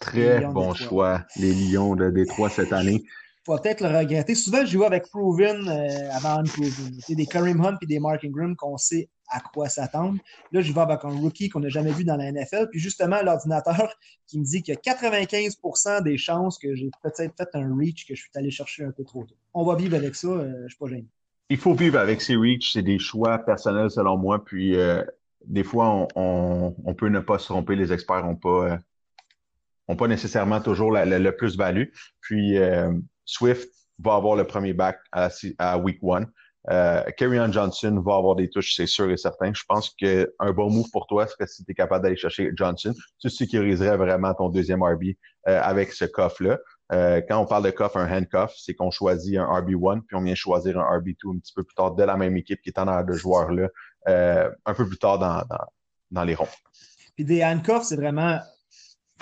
Très bon choix, les Lions de Détroit cette année. Faut peut-être le regretter. Souvent, je joue avec Proven euh, avant Unproven. C'est des Kareem Hunt et des Mark Ingram qu'on sait à quoi s'attendre. Là, je vais avec un rookie qu'on n'a jamais vu dans la NFL. Puis justement, l'ordinateur qui me dit qu'il y a 95% des chances que j'ai peut-être fait un reach que je suis allé chercher un peu trop tôt. On va vivre avec ça. Euh, je ne suis pas gêné. Il faut vivre avec ces reach. C'est des choix personnels selon moi. Puis euh, des fois, on, peut ne pas se tromper. Les experts n'ont pas, euh, pas nécessairement toujours le plus-value. Puis Swift va avoir le premier back à, à week one. Euh, Johnson va avoir des touches, c'est sûr et certain. Je pense qu'un bon move pour toi serait si tu es capable d'aller chercher Johnson. Tu sécuriserais vraiment ton deuxième RB euh, avec ce coffre-là. Euh, quand on parle de coffre, un handcuff, c'est qu'on choisit un RB1, puis on vient choisir un RB2 un petit peu plus tard de la même équipe qui est en arrière de joueurs-là, euh, un peu plus tard dans, dans, dans les ronds. Puis des handcuffs, c'est vraiment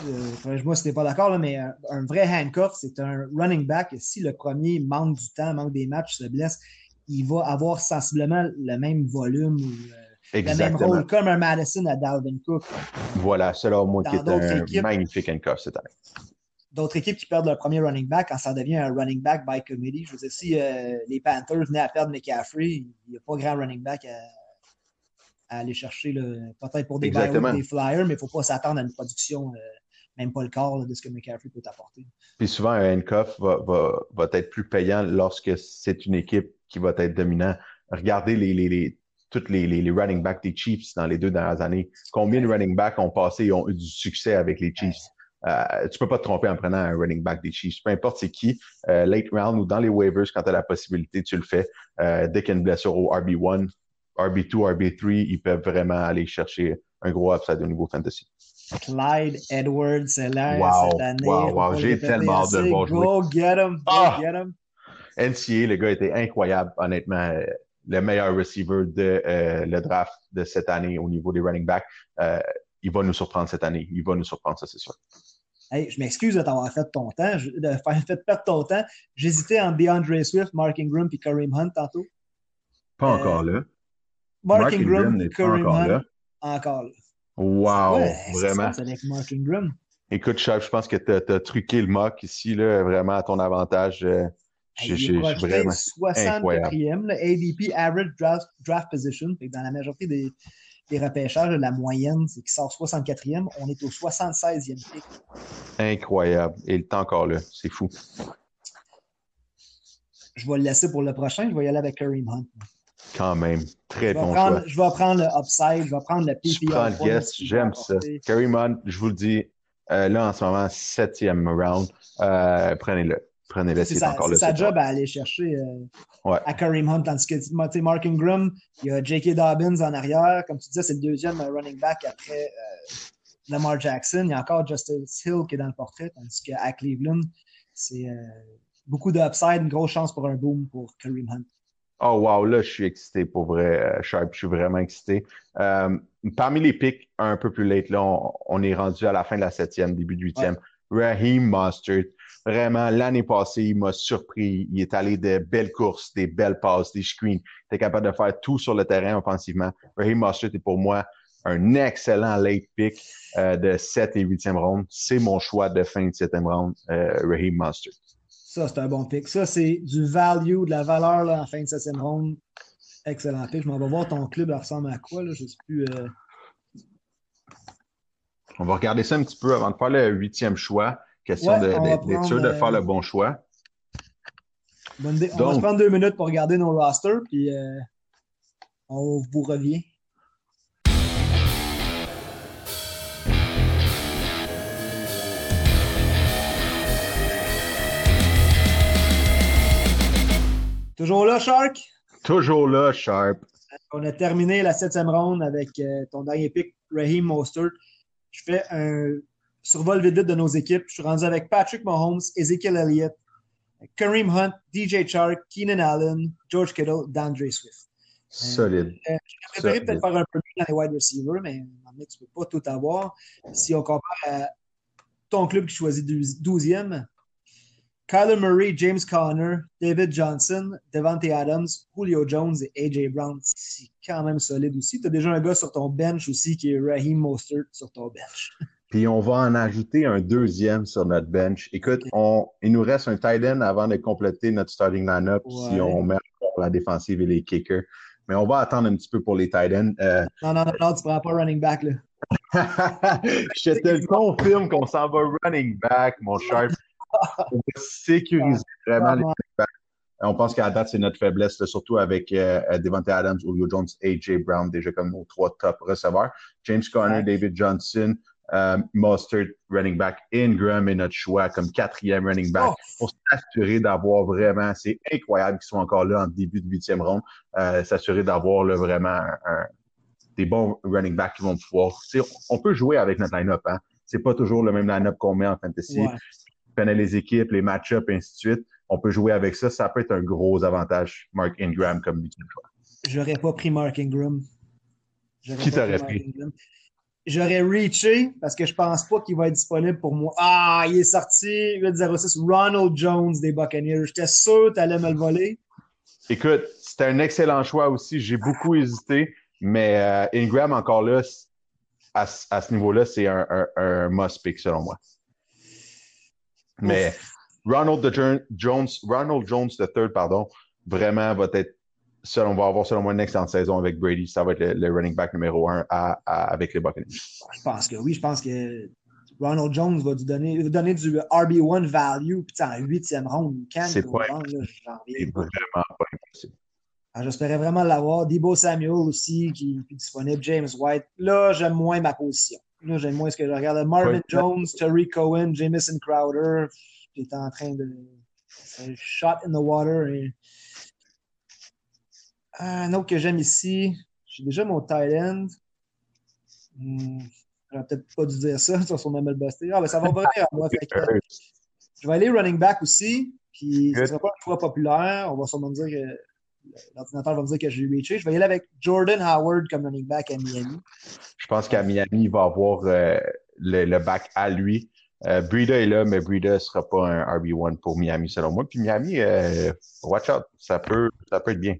euh, moi, si pas d'accord, mais un, vrai handcuff, c'est un running back. Si le premier manque du temps, manque des matchs, se blesse, il va avoir sensiblement le même volume ou euh, le même rôle comme un Madison à Dalvin Cook. Voilà, selon moi, qui est un magnifique handcuff cette année. D'autres équipes qui perdent leur premier running back quand ça devient un running back by committee. Je veux dire, si euh, les Panthers venaient à perdre McCaffrey, il n'y a pas grand running back à, aller chercher, peut-être pour des, des flyers, mais il ne faut pas s'attendre à une production euh, même pas le corps de ce que McCaffrey peut apporter. Puis souvent, un handcuff va, va, va, être plus payant lorsque c'est une équipe qui va être dominant. Regardez les, les, les tous les, les, running backs des Chiefs dans les deux dernières années. Combien de running backs ont passé et ont eu du succès avec les Chiefs? Euh, tu peux pas te tromper en prenant un running back des Chiefs. Peu importe c'est qui, euh, late round ou dans les waivers, quand tu as la possibilité, tu le fais. Euh, dès qu'il y a une blessure au RB1, RB2, RB3, ils peuvent vraiment aller chercher un gros upside au niveau fantasy. Clyde Edwards, là cette année. Wow, wow, j'ai tellement hâte de le voir jouer. Go get him, go ah! get him. NCA, le gars était incroyable, honnêtement. Le meilleur receiver de euh, le draft de cette année au niveau des running backs. Euh, il va nous surprendre cette année. Il va nous surprendre, ça, c'est sûr. Hey, je m'excuse de t'avoir fait ton temps, de faire fait perdre ton temps. J'hésitais entre DeAndre Swift, Mark Ingram et Kareem Hunt tantôt. Pas encore là. Mark, Ingram, et Kareem Hunt. Là. Encore là. Wow, vraiment. avec Mark Ingram. Écoute, je pense que tu as, truqué le mock ici, là, vraiment à ton avantage. Euh, j'ai vraiment 64e, ADP, Average Draft, Position. Dans la majorité des, des repêchages, la moyenne, c'est qu'il sort 64e. On est au 76e pick. Incroyable. Et le temps encore là. C'est fou. Je vais le laisser pour le prochain. Je vais y aller avec Kareem Hunt. Quand même. Très bon choix. Je vais prendre le upside. Je vais prendre le PPR. Je prends le guess. J'aime ça. Kareem Hunt, je vous le dis, euh, là, en ce moment, septième round. Euh, prenez-le. Prenez-le, c'est encore là. C'est sa job à aller chercher euh, à Kareem Hunt. Tandis que Mark Ingram, il y a J.K. Dobbins en arrière. Comme tu disais, c'est le deuxième running back après Lamar Jackson. Il y a encore Justice Hill qui est dans le portrait. Tandis qu'à Cleveland, c'est beaucoup d'upside, une grosse chance pour un boom pour Kareem Hunt. Oh wow, là, je suis excité pour vrai, Sharp. Je suis vraiment excité. parmi les picks un peu plus late, là, on, est rendu à la fin de la septième, début du huitième. Raheem Mustard. Vraiment, l'année passée, il m'a surpris. Il est allé de belles courses, des belles passes, des screens. Il est capable de faire tout sur le terrain offensivement. Raheem Mustard est pour moi un excellent late pick euh, de 7 et 8e round. C'est mon choix de fin de 7e round, euh, Raheem Mustard. Ça, c'est un bon pick. Ça, c'est du value, de la valeur là, en fin de 7e round. Excellent pick. Je m'en vais voir ton club, il ressemble à quoi. Là? Je ne sais plus. Euh, on va regarder ça un petit peu avant de faire le huitième choix. Question d'être sûr de faire le bon choix. Bonne on va se prendre deux minutes pour regarder nos rosters, puis euh, on vous revient. Toujours là, Shark? Toujours là, Sharp. On a terminé la septième ronde avec euh, ton dernier pick, Raheem Mostert. Je fais un survol vite de nos équipes. Je suis rendu avec Patrick Mahomes, Ezekiel Elliott, Kareem Hunt, DJ Chark, Keenan Allen, George Kittle, D'Andre Swift. Solide. Euh, euh je préféré peut-être faire un peu dans les wide receivers, mais tu ne peux pas tout avoir. Si on compare à ton club qui choisit 12e, Kyler Murray, James Conner, David Johnson, Devante Adams, Julio Jones et AJ Brown, c'est quand même solide aussi. Tu as déjà un gars sur ton bench aussi qui est Raheem Mostert sur ton bench. Puis on va en ajouter un deuxième sur notre bench. Écoute, on, il nous reste un tight end avant de compléter notre starting line-up si on met la défensive et les kickers. Mais on va attendre un petit peu pour les tight ends. Euh, non, non, non, non, tu prends pas running back, là. Je te confirme qu'on s'en va running back, mon cher. On va sécuriser vraiment les running backs. On pense qu'à date, c'est notre faiblesse, surtout avec euh, Devante Adams, Julio Jones, AJ Brown, déjà comme nos trois top receveurs. James Conner, David Johnson, euh, Mustard, running back, Ingram est notre choix comme quatrième running back oh. pour s'assurer d'avoir vraiment, c'est incroyable qu'ils soient encore là en début de huitième ronde, euh, s'assurer d'avoir vraiment des bons running backs qui vont pouvoir. On peut jouer avec notre line-up. Hein? C'est pas toujours le même line-up qu'on met en fantasy. Ouais. On connaît les équipes, les match-ups, et ainsi de suite. On peut jouer avec ça. Ça peut être un gros avantage, Mark Ingram comme huitième choix. J'aurais pas pris Mark Ingram. Qui t'aurait pris? J'aurais reaché parce que je pense pas qu'il va être disponible pour moi. Ah, il est sorti 806 Ronald Jones des Buccaneers. J'étais sûr que tu allais me le voler. Écoute, c'était un excellent choix aussi. J'ai beaucoup hésité, mais euh, Ingram, encore là, à, ce niveau-là, c'est un, un, must pick selon moi. Mais Ronald Jones, Ronald Jones III, pardon, vraiment va être on va avoir selon moi une excellente saison avec Brady. Ça va être le, running back numéro un avec les Buccaneers. Je pense que oui. Je pense que Ronald Jones va lui donner, donner du RB1 value puis en huitième ronde. C'est pas C'est vraiment pas impossible. Ah, j'espérais vraiment l'avoir. Debo Samuel aussi, qui est disponible. James White. Là, j'aime moins ma position. Là, j'aime moins ce que je regarde. Marvin Jones, Terry Cohen, Jamison Crowder, qui est en train de. shot in the water. Et un autre que j'aime ici, j'ai déjà mon tight end. Hmm, J'aurais peut-être pas dû dire ça sur son mal busté. Ah, ben ça va revenir à moi. je vais aller running back aussi. Puis ce ne sera pas un choix populaire. On va sûrement dire que l'ordinateur va me dire que j'ai reaché. Je vais y aller avec Jordan Howard comme running back à Miami. Je pense qu'à Miami, il va avoir euh, le, back à lui. Euh, est là, mais Breida ne sera pas un RB1 pour Miami, selon moi. Puis Miami, euh, watch out, ça peut, ça peut être bien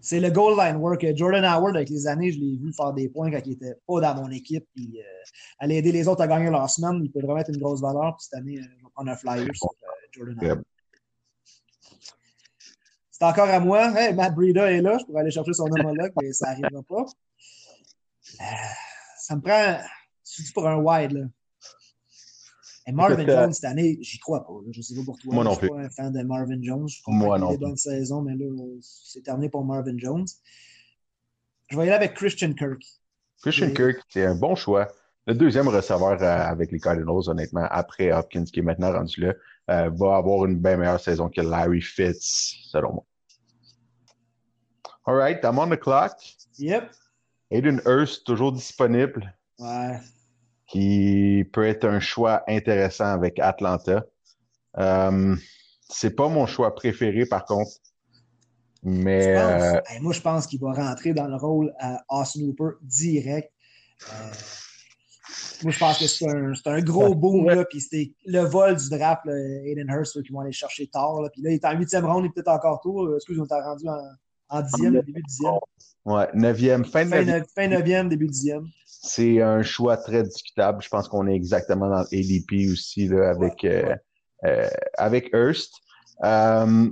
c'est le goal line work. Jordan Howard, avec les années, je l'ai vu faire des points quand il n'était pas dans mon équipe. Puis, euh, aller aider les autres à gagner leur semaine, il peut vraiment être une grosse valeur. Puis cette année, euh, je vais prendre un flyer sur euh, Jordan Howard. C'est encore à moi. Hey, Matt Breida est là. Je pourrais aller chercher son homologue, mais ça n'arrivera pas. ça me prend, surtout pour un wide, là? Et Marvin Jones, cette année, j'y crois pas. Je sais pas pour toi. Moi non je suis pas un fan de Marvin Jones. Je Moi non plus. bonne saison, mais là, c'est terminé pour Marvin Jones. Je vais y aller avec Christian Kirk. Christian Kirk, c'est un bon choix. Le deuxième receveur euh, avec les Cardinals, honnêtement, après Hopkins, qui est maintenant rendu là, euh, va avoir une bien meilleure saison que Larry Fitz, selon moi. All right, I'm on the clock. Yep. Aiden Hurst, toujours disponible. Ouais qui peut être un choix intéressant avec Atlanta. Euh, c'est pas mon choix préféré, par contre. Mais. Euh, moi, je pense qu'il va rentrer dans le rôle à Austin Hooper direct. Euh, moi, je pense que c'est un, un, gros boom. Là, puis c'était le vol du draft, là, Aiden Hurst, qui vont aller chercher tard. Là, puis là, il est en huitième round, il est peut-être encore tôt. Excuse, on t'a rendu en, en dixième, début dixième. Ouais, neuvième, fin de neuvième. Fin neuvième, début dixième. C'est un choix très discutable. Je pense qu'on est exactement dans l'ADP aussi là, avec, euh, euh, avec Hurst. Euh,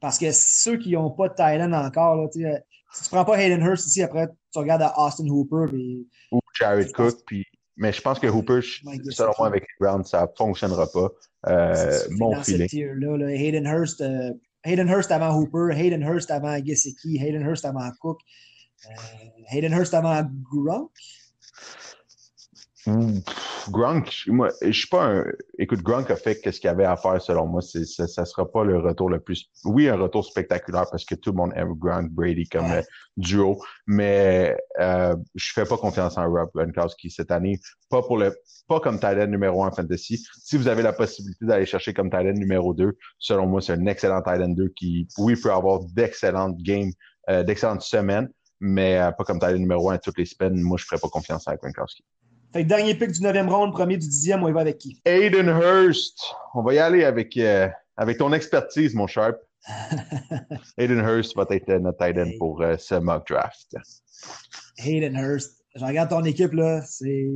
Parce que ceux qui n'ont pas de Thailand encore, là, si tu ne prends pas Hayden Hurst ici, après tu regardes à Austin Hooper. Ou Jared Cook. Puis, mais je pense que Hooper, selon moi, avec les Browns, ça ne fonctionnera pas. mon feeling. Là, Hayden Hurst. Hayden Hurst avant Hooper, Hayden Hurst avant Gesicki, Hayden Hurst avant Cook, Hayden Hurst avant Gronk. Gronk, moi, je suis pas un. Écoute, Gronk a fait ce qu'il avait à faire selon moi. ça, ne sera pas le retour le plus. Oui, un retour spectaculaire parce que tout le monde aime Gronk Brady comme euh, duo, mais euh, je fais pas confiance en Rob Gronkowski cette année. Pas pour le, pas comme Titan numéro 1 fantasy. Si vous avez la possibilité d'aller chercher comme Titan numéro 2, selon moi, c'est un excellent Titan 2 qui, oui, peut avoir d'excellentes games, euh, d'excellentes semaines, mais euh, pas comme Titan numéro 1 toutes les semaines. Moi, je ferais pas confiance à Gronkowski. Fait que dernier pick du 9e round, premier du 10e, on y va avec qui? Aiden Hurst. On va y aller avec, euh, avec ton expertise, mon Sharp. Aiden Hurst va être notre tight end pour euh, ce mock draft. Aiden Hurst. Je regarde ton équipe, là. C'est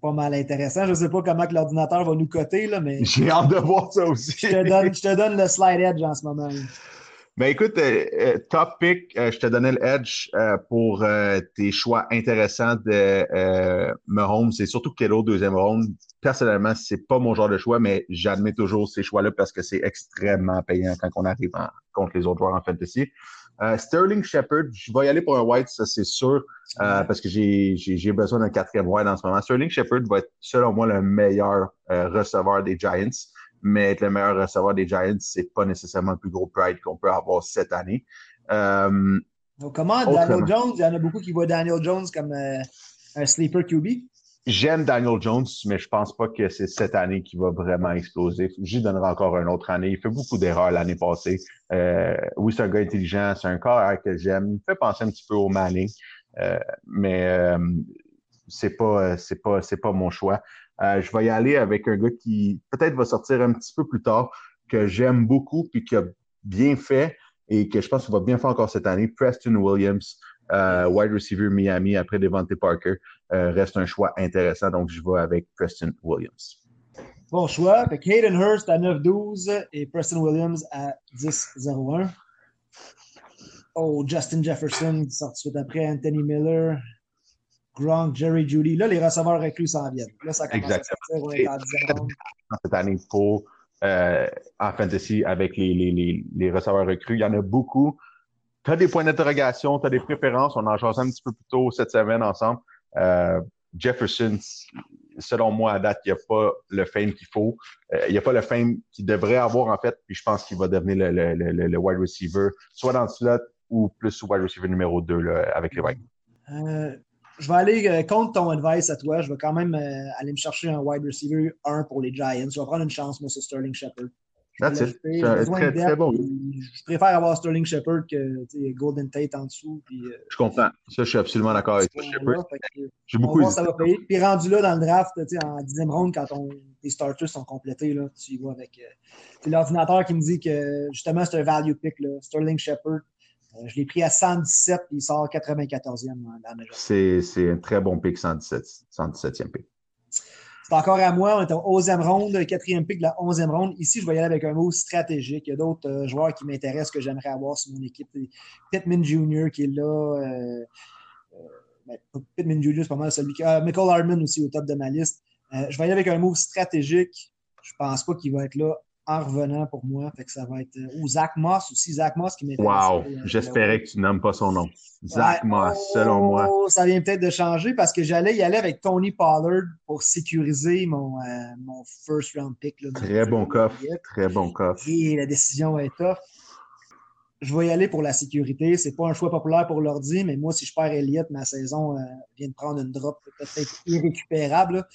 pas mal intéressant. Je ne sais pas comment que l'ordinateur va nous coter, là, mais. J'ai hâte de voir ça aussi. je, te donne, je te donne le slide edge en ce moment. Ben écoute, euh, euh, top pick, euh, je te donnais le edge pour tes choix intéressants de Mahomes. C'est surtout Kello, deuxième round. Personnellement, c'est pas mon genre de choix, mais j'admets toujours ces choix-là parce que c'est extrêmement payant quand on arrive contre les autres joueurs en fantasy. Sterling Shepard, je vais y aller pour un white, ça c'est sûr, parce que j'ai besoin d'un quatrième white en ce moment. Sterling Shepard va être, selon moi, le meilleur receveur des Giants mais être le meilleur receveur des Giants, c'est pas nécessairement le plus gros pride qu'on peut avoir cette année. Euh, Donc, comment Daniel Jones? Il y en a beaucoup qui voient Daniel Jones comme euh, un sleeper QB. J'aime Daniel Jones, mais je pense pas que c'est cette année qui va vraiment exploser. J'y donnerai encore une autre année. Il fait beaucoup d'erreurs l'année passée. Euh, oui, c'est un gars intelligent, c'est un corps que j'aime. Il me fait penser un petit peu au Manning, mais c'est pas, c'est pas, c'est pas mon choix. Euh, je vais y aller avec un gars qui peut-être va sortir un petit peu plus tard, que j'aime beaucoup, puis qui a bien fait et que je pense qu'il va bien faire encore cette année. Preston Williams, euh, wide receiver Miami après Devante Parker, euh, reste un choix intéressant. Donc, je vais avec Preston Williams. Bon choix. Fait Hayden Hurst à 9-12 et Preston Williams à 10-01. Oh, Justin Jefferson qui sort de suite après Anthony Miller. Gronk, Jerry Judy. Là, les receveurs reclus s'en viennent. Là, ça commence Exactement. à sortir. Cette année pour euh, en fantasy avec les, les, les, receveurs recrues. Il y en a beaucoup. Tu as des points d'interrogation, tu as des préférences. On en change un petit peu plus tôt cette semaine ensemble. Euh, Jefferson, selon moi, à date, il n'y a pas le fame qu'il faut. Euh, il n'y a pas le fame qu'il devrait avoir, en fait. Puis je pense qu'il va devenir le, le, le, wide receiver, soit dans le slot ou plus wide receiver numéro 2 là, avec les Vikings je vais aller euh, contre ton advice à toi. Je vais quand même euh, aller me chercher un wide receiver 1 pour les Giants. Je vais prendre une chance, moi, sur Sterling Shepard. That's it. C'est très, très bon. Je préfère avoir Sterling Shepard que Golden Tate en dessous. Puis, euh, je comprends. Ça, je suis absolument d'accord avec toi, Shepard. J'ai beaucoup voir, ça va payer. Puis rendu là dans le draft, en dixième round, quand on, tes starters sont complétés, là, tu y vas avec. l'ordinateur qui me dit que justement, c'est un value pick. Là. Sterling Shepard, euh, je l'ai pris à 117 et il sort 94e dans la C'est un très bon pick, 117, 117e pick. C'est encore à moi. On est au 11e round, quatrième pick de la 11e round. Ici, je vais y aller avec un mot stratégique. Il y a d'autres euh, joueurs qui m'intéressent que j'aimerais avoir sur mon équipe. Pittman Jr. qui est là. Euh, ben, Pittman Jr., c'est pas mal celui qui. Michael Hardman aussi au top de ma liste. je vais y aller avec un mot stratégique. Je pense pas qu'il va être là en revenant pour moi. Fait que ça va être. Euh, ou Zach Moss aussi. Zach Moss qui m'intéresse. Wow! Euh, J'espérais que tu nommes pas son nom. Zach Moss, selon moi. Oh, ça vient peut-être de changer parce que j'allais y aller avec Tony Pollard pour sécuriser mon, euh, mon first round pick. très bon coffre. Très bon coffre. Et la décision est tough. Je vais y aller pour la sécurité. C'est pas un choix populaire pour l'ordi, mais moi, si je perds Elliott, ma saison vient de prendre une drop peut-être irrécupérable.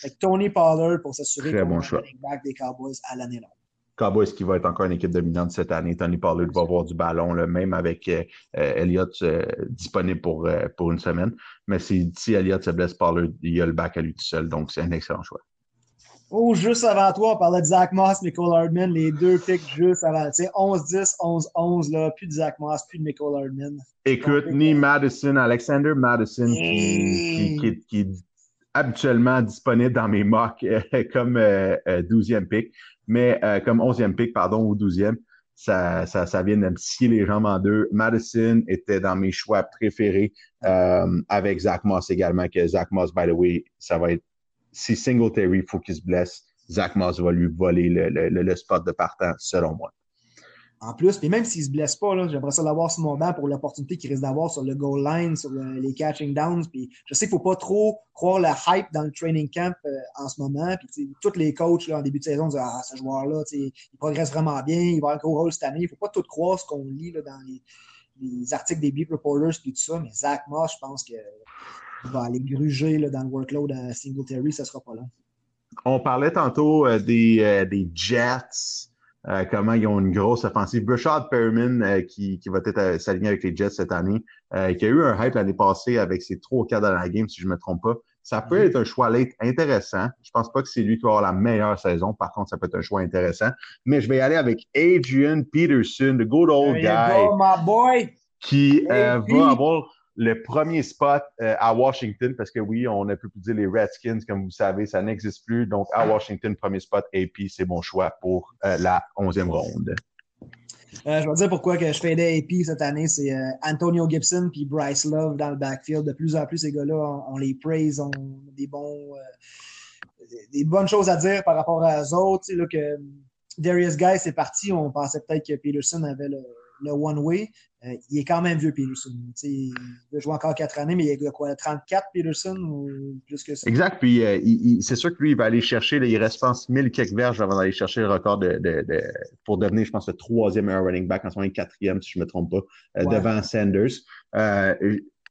Fait que Tony Pollard pour s'assurer qu'on bon back des Cowboys à l'année longue. Cowboys qui va être encore une équipe dominante cette année. Tony Pollard va avoir du ballon, même avec euh, euh, Elliott euh, disponible pour, pour une semaine. Mais si, si Elliott se blesse, Pollard, il a le bac à lui tout seul. Donc, c'est un excellent choix. Oh, juste avant toi, on parlait de Zach Moss, Michael Hardman, les deux picks juste avant. Tu sais, 11-10, 11-11, là, plus de Zach Moss, plus de Michael Hardman. Écoute, ni Madison, Alexander Madison, qui, qui, qui, est habituellement disponible dans mes mocks comme 12e pick mais euh, comme 11e pick, pardon, ou 12e, ça, ça, ça vient de me scier les jambes en deux. Madison était dans mes choix préférés euh, avec Zach Moss également, que Zach Moss, by the way, ça va être si Singletary faut qu'il se blesse, Zach Moss va lui voler le, le, le spot de partant, selon moi en plus. Puis même s'il ne se blesse pas, j'aimerais ça l'avoir sur mon banc pour l'opportunité qu'il risque d'avoir sur le goal line, sur les catching downs. Puis je sais qu'il ne faut pas trop croire la hype dans le training camp euh, en ce moment. Puis tous les coachs en début de saison disent Ah, ce joueur-là, il progresse vraiment bien, il va avoir un gros rôle cette année. Il ne faut pas tout croire ce qu'on lit dans les, articles des beat reporters et tout ça. Mais Zach Moss, je pense qu'il va aller gruger dans le workload à Singletary, ça ne sera pas là. On parlait tantôt euh, euh, des Jets. Euh, comment ils ont une grosse offensive. Brashad Perriman, euh, qui, qui va être euh, s'aligner avec les Jets cette année, qui a eu un hype l'année passée avec ses trois ou quatre dans la game, si je ne me trompe pas. Ça peut mhm. être un choix late intéressant. Je pense pas que c'est lui qui va avoir la meilleure saison. Par contre, ça peut être un choix intéressant. Mais je vais y aller avec Adrian Peterson, the good old guy. my boy. Qui va avoir le premier spot euh, à Washington, parce que oui, on a pu plus dire les Redskins, comme vous savez, ça n'existe plus. Donc, à Washington, premier spot, AP, c'est mon choix pour euh, la onzième ronde. Euh, je vais dire pourquoi que je fais des AP cette année. C'est Antonio Gibson puis Bryce Love dans le backfield. De plus en plus, ces gars-là, on, les praise, on a des, bons, des bonnes choses à dire par rapport à eux autres. là, que Darius Guy, c'est parti. On pensait peut-être que Peterson avait le, le one-way. Euh, il est quand même vieux, Peterson. il a joué encore quatre années, mais il a quoi, 34, Peterson, ou plus que ça? Exact. Puis euh, c'est sûr que lui, il va aller chercher, il reste, je pense, 1000 quelques verges avant d'aller chercher le record de, pour devenir, je pense, le troisième running back, en ce moment, le quatrième, si je ne me trompe pas, euh, devant Sanders.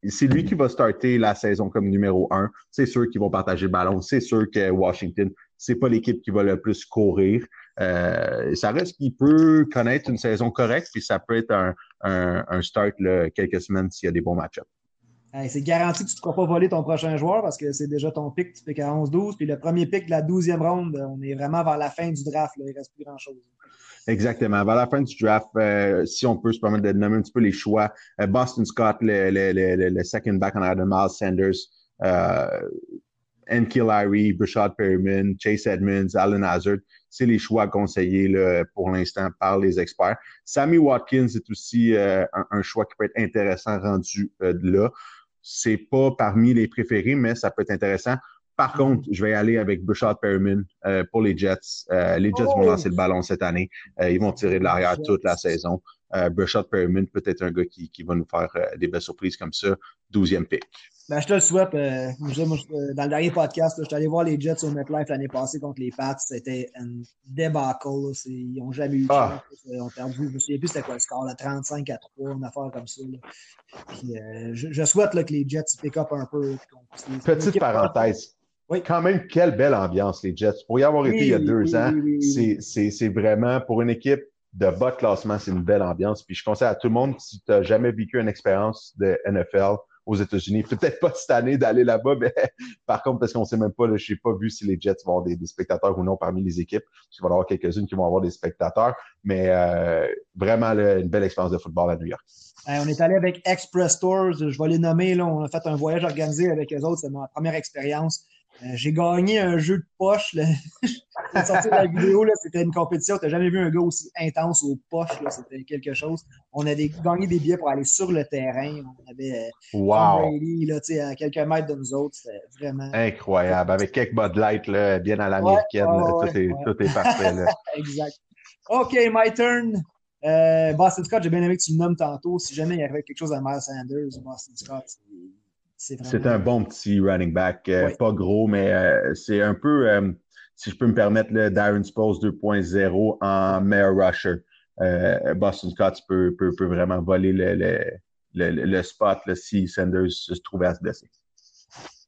c'est lui qui va starter la saison comme numéro un. C'est sûr qu'ils vont partager le ballon. C'est sûr que Washington, c'est pas l'équipe qui va le plus courir. Euh, ça reste qu'il peut connaître une saison correcte, puis ça peut être un, un, start là, quelques semaines s'il y a des bons match-ups. c'est garanti que tu ne te feras pas voler ton prochain joueur parce que c'est déjà ton pic, tu piques à 11-12. Puis le premier pic de la 12e ronde, on est vraiment vers la fin du draft. Là, il ne reste plus grand-chose. Exactement. Vers la fin du draft, euh, si on peut se permettre de nommer un petit peu les choix, euh, Boston Scott, le, le, le, le, second back en arrière de Miles Sanders, euh, Enki Larry, Brashad Perryman, Chase Edmonds, Alan Hazard, c'est les choix conseillés là, pour l'instant par les experts. Sammy Watkins est aussi euh, un, choix qui peut être intéressant rendu euh, là. C'est pas parmi les préférés, mais ça peut être intéressant. Par mm-hmm. contre, je vais aller avec Brashad Perryman euh, pour les Jets. les Jets vont oh! lancer le ballon cette année. ils vont tirer de l'arrière toute la saison. Euh, Perryman peut être un gars qui, qui va nous faire des belles surprises comme ça. 12e pick. Ben, je te le souhaite. Euh, euh, dans le dernier podcast, je suis allé voir les Jets au MetLife l'année passée contre les Pats. C'était un débâcle. Ils n'ont jamais eu de ah. chance. Ils ont perdu. Je ne me souviens plus c'était quoi le score, 35 à 3, une affaire comme ça. Puis, euh, je, souhaite là, que les Jets pick up un peu. Petite parenthèse. Oui. Quand même, quelle belle ambiance, les Jets. Pour y avoir été il y a deux ans, c'est vraiment pour une équipe de bas de classement, c'est une belle ambiance. Puis je conseille à tout le monde, si tu n'as jamais vécu une expérience de NFL, aux États-Unis. Peut-être pas cette année d'aller là-bas, mais par contre, parce qu'on ne sait même pas, je n'ai pas vu si les Jets vont avoir des, spectateurs ou non parmi les équipes. Il va y avoir quelques-unes qui vont avoir des spectateurs, mais euh, vraiment une belle expérience de football à New York. on est allé avec Express Tours, je vais les nommer. Là, on a fait un voyage organisé avec eux autres. C'est ma première expérience. Euh, j'ai gagné un jeu de poche. J'ai sorti la vidéo, c'était une compétition. Tu n'as jamais vu un gars aussi intense aux poches. C'était quelque chose. On a gagné des billets pour aller sur le terrain. On avait euh, wow. Brady là, à quelques mètres de nous autres. C'était vraiment. Incroyable. Avec quelques Bud Light, là, bien à l'américaine. tout, est, tout, est, parfait. Là. exact. OK, my turn. Euh, Boston Scott, j'ai bien aimé que tu le nommes tantôt. Si jamais il y avait quelque chose à Miles Sanders, Boston Scott, c'est un bon petit running back, euh, pas gros, mais euh, c'est un peu, euh, si je peux me permettre, le Darren Sproles 2.0 en meilleur rusher. Boston Scott peut, peut, peut, vraiment voler le, le, le, spot là, si Sanders se trouvait à se blesser.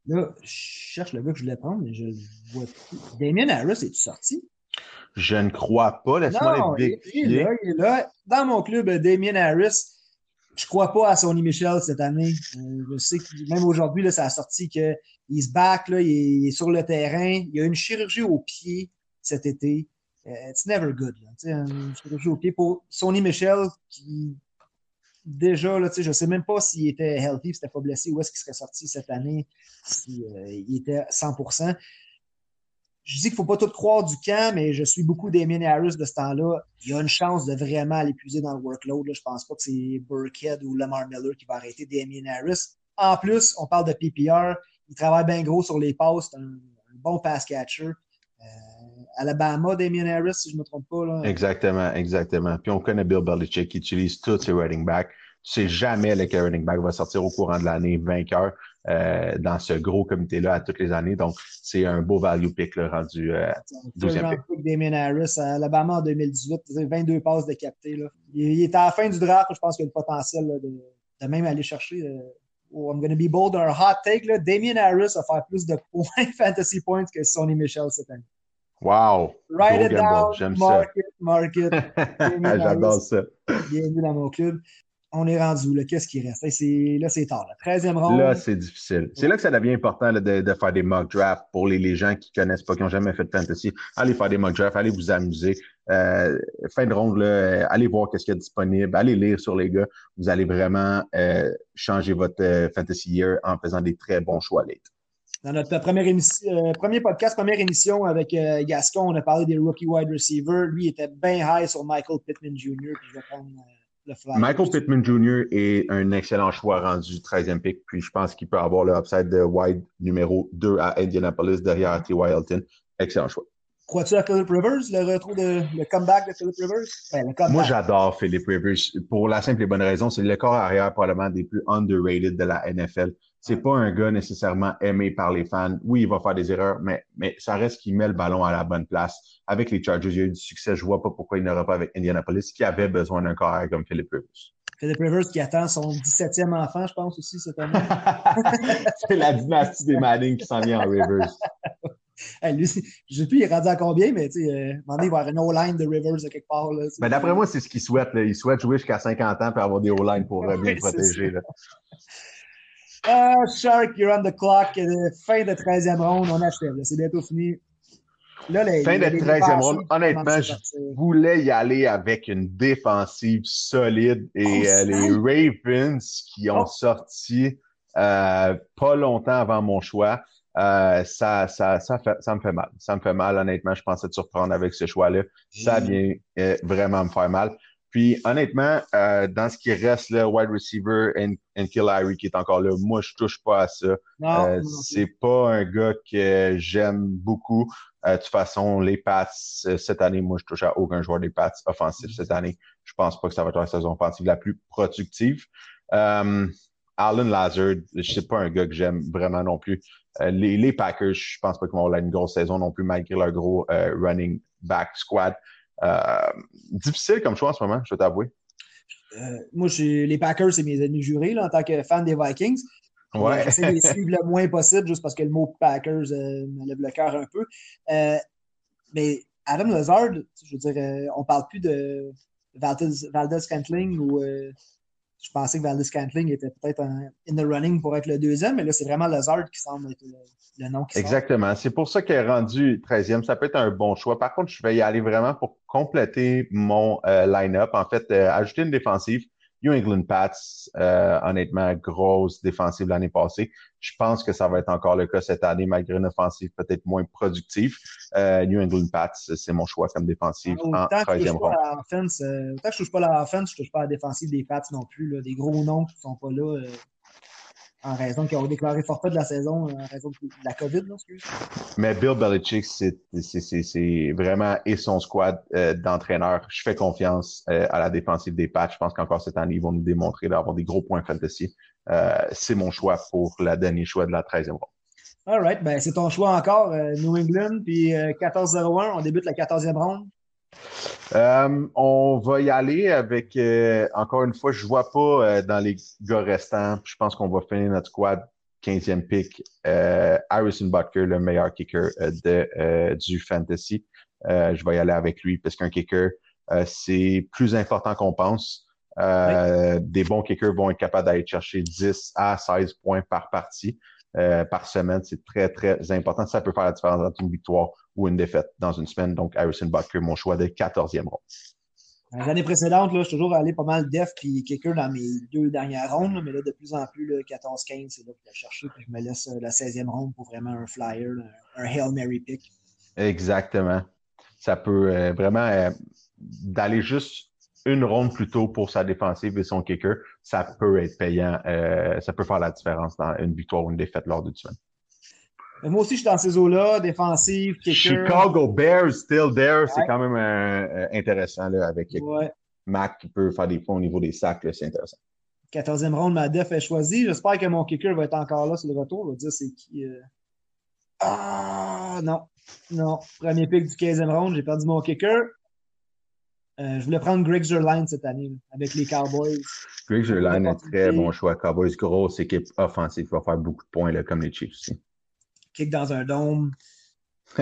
Là, je cherche le gars que je voulais prendre, mais je le vois plus. Damien Harris, est-tu sorti? Je ne crois pas. Laisse-moi les il est là, il est là. Dans mon club, Damien Harris, je crois pas à Sonny Michel cette année. Euh, je sais que même aujourd'hui, ça a sorti qu'il se back, là, il est sur le terrain. Il y a une chirurgie au pied cet été. Euh, it's never good. Là, une chirurgie au pied pour Sonny Michel qui déjà, là, je ne sais même pas s'il était healthy, s'il n'était pas blessé, où est-ce qu'il serait sorti cette année, s'il euh, était 100% je dis qu'il ne faut pas tout croire du camp, mais je suis beaucoup Damien Harris de ce temps-là. Il y a une chance de vraiment l'épuiser dans le workload. Je ne pense pas que c'est Burkhead ou Lamar Miller qui va arrêter Damien Harris. En plus, on parle de PPR. Il travaille bien gros sur les passes. C'est un, bon pass catcher. Euh, Alabama, Damien Harris, si je ne me trompe pas. Exactement, exactement. Puis on connaît Bill Belichick qui utilise tous ses running backs. Sais jamais lequel running back va sortir au courant de l'année vainqueur. Euh, dans ce gros comité-là à toutes les années. Donc, c'est un beau value pick là, rendu euh, 12e pick. Damien Harris à Alabama en 2018, 22 passes de capté. Là. Il, était à la fin du draft, je pense qu'il y a le potentiel de, de, même aller chercher. Euh, oh, I'm going to be bold, un hot take. Là. Damien Harris va faire plus de points, fantasy points que Sonny Michel cette année. Wow! Write it down, market, market. J'adore ça. Bienvenue dans mon club. On est rendu. Qu'est-ce qui reste? Là, c'est tard. La 13e ronde. Là, c'est difficile. C'est là que ça devient important de, faire des mock drafts pour les, gens qui ne connaissent pas, qui n'ont jamais fait de fantasy. Allez faire des mock drafts, allez vous amuser. Euh, fin de ronde, là, allez voir ce qu'il y a disponible, allez lire sur les gars. Vous allez vraiment euh, changer votre euh, fantasy year en faisant des très bons choix late. Dans notre première émission, premier podcast, première émission avec Gascon, on a parlé des rookie wide receivers. Lui il était bien high sur Michael Pittman Jr. Puis je vais prendre Michael Pittman Jr. est un excellent choix rendu 13e pick, puis je pense qu'il peut avoir le upside de wide numéro 2 à Indianapolis derrière T. Hilton. Excellent choix. Crois-tu à Philip Rivers, le retour de le comeback de Philip Rivers? Ben, Moi, j'adore Philip Rivers. Pour la simple et bonne raison, c'est le corps arrière probablement des plus underrated de la NFL. C'est pas un gars nécessairement aimé par les fans. Oui, il va faire des erreurs, mais, mais ça reste qu'il met le ballon à la bonne place. Avec les Chargers, il y a eu du succès. Je vois pas pourquoi il n'aura pas avec Indianapolis, qui avait besoin d'un corps comme Philip Rivers. Philip Rivers qui attend son 17e enfant, je pense aussi, cette année. c'est la dynastie des Manning qui s'en vient en Rivers. lui, je ne sais plus, il est rendu à combien, mais tu sais, euh, il va y avoir une O-line de Rivers de quelque part. Ben, D'après moi, c'est ce qu'il souhaite. Il souhaite jouer jusqu'à 50 ans pour avoir des O-line pour bien protéger. Ah, Shark, you're on the clock. Euh, fin de 13e ronde, on achève. C'est bientôt fini. Là, fin de 13e ronde, honnêtement, je voulais y aller avec une défensive solide et oh, euh, les Ravens qui ont oh. sorti euh, pas longtemps avant mon choix. ça, ça, ça, fait, ça me fait mal. Ça me fait mal, honnêtement. Je pensais te surprendre avec ce choix-là. Ça vient vraiment me faire mal. Puis honnêtement, euh, dans ce qui reste, le wide receiver Kill Harry qui est encore là, moi je touche pas à ça. Euh, c'est pas un gars que j'aime beaucoup. Euh, de toute façon, les Pats, cette année, moi je touche à aucun joueur des Pats offensifs cette année. Je pense pas que ça va être la saison offensive la plus productive. Alan Lazard, c'est pas un gars que j'aime vraiment non plus. les, les, Packers, je pense pas qu'ils vont avoir une grosse saison non plus malgré leur gros running back squad. Euh, difficile comme choix en ce moment, je vais t'avouer. Euh, moi, les Packers, c'est mes ennemis jurés là, en tant que fan des Vikings. Ouais. J'essaie de les suivre le moins possible juste parce que le mot Packers euh, me lève le cœur un peu. mais Adam Lazard, je veux dire, on parle plus de Valdez, Valdez ou je pensais que Valdez Scantling était peut-être in the running pour être le deuxième, mais là, c'est vraiment Lazard qui semble être le, nom qui Exactement. C'est pour ça qu'il est rendu 13e. Ça peut être un bon choix. Par contre, je vais y aller vraiment pour compléter mon euh, line-up. En fait, euh, ajouter une défensive. New England Pats, euh, honnêtement, grosse défensive l'année passée. Je pense que ça va être encore le cas cette année, malgré une offensive peut-être moins productive. Euh, New England Pats, c'est mon choix comme défensive en troisième rang. autant que je ne touche pas la offense, je ne touche pas la défensive des Pats non plus. Là. Des gros noms qui ne sont pas là. Euh, en raison qu'ils ont déclaré forfait de la saison en raison de la COVID, non, excuse. Mais Bill Belichick, c'est vraiment et son squad euh, d'entraîneurs. Je fais confiance euh, à la défensive des Pats. Je pense qu'encore cette année, ils vont nous démontrer d'avoir des gros points fantasy. Euh, c'est mon choix pour le dernier choix de la 13e ronde. All right, ben, c'est ton choix encore, New England, puis 14-0-1. On débute la 14e ronde. Euh, on va y aller avec, euh, encore une fois, je ne vois pas euh, dans les gars restants, je pense qu'on va finir notre squad 15e pick, Harrison Butker, le meilleur kicker de, du fantasy. je vais y aller avec lui parce qu'un kicker, c'est plus important qu'on pense. Des bons kickers vont être capables d'aller chercher 10 à 16 points par partie. par semaine. C'est très, très important. Ça peut faire la différence entre une victoire ou une défaite dans une semaine. Donc, Harrison Butker, mon choix de 14e ronde. L'année précédente, là, je suis toujours allé pas mal def puis kicker dans mes deux dernières rondes, mais là, de plus en plus, 14-15, c'est là que je vais chercher, puis je me laisse euh, la 16e ronde pour vraiment un flyer, un Hail Mary pick. Exactement. Ça peut euh, vraiment euh, d'aller juste une ronde plus tôt pour sa défensive et son kicker, ça peut être payant. ça peut faire la différence dans une victoire ou une défaite lors du semaine moi aussi, je suis dans ces eaux-là, défensive, Chicago Bears, still there. C'est quand même euh, intéressant là, avec Mac qui peut faire des points au niveau des sacs. C'est intéressant. 14e ronde, ma def est choisie. J'espère que mon kicker va être encore là sur le retour. Je vais dire c'est qui. Euh. Ah, non. Non. Premier pick du 15e ronde, j'ai perdu mon kicker. Euh, je voulais prendre Greg Zerline cette année avec les Cowboys. Greg Zerline est un très bon choix. Cowboys, grosse équipe offensive, va faire beaucoup de points là, comme les Chiefs aussi kick dans un dôme.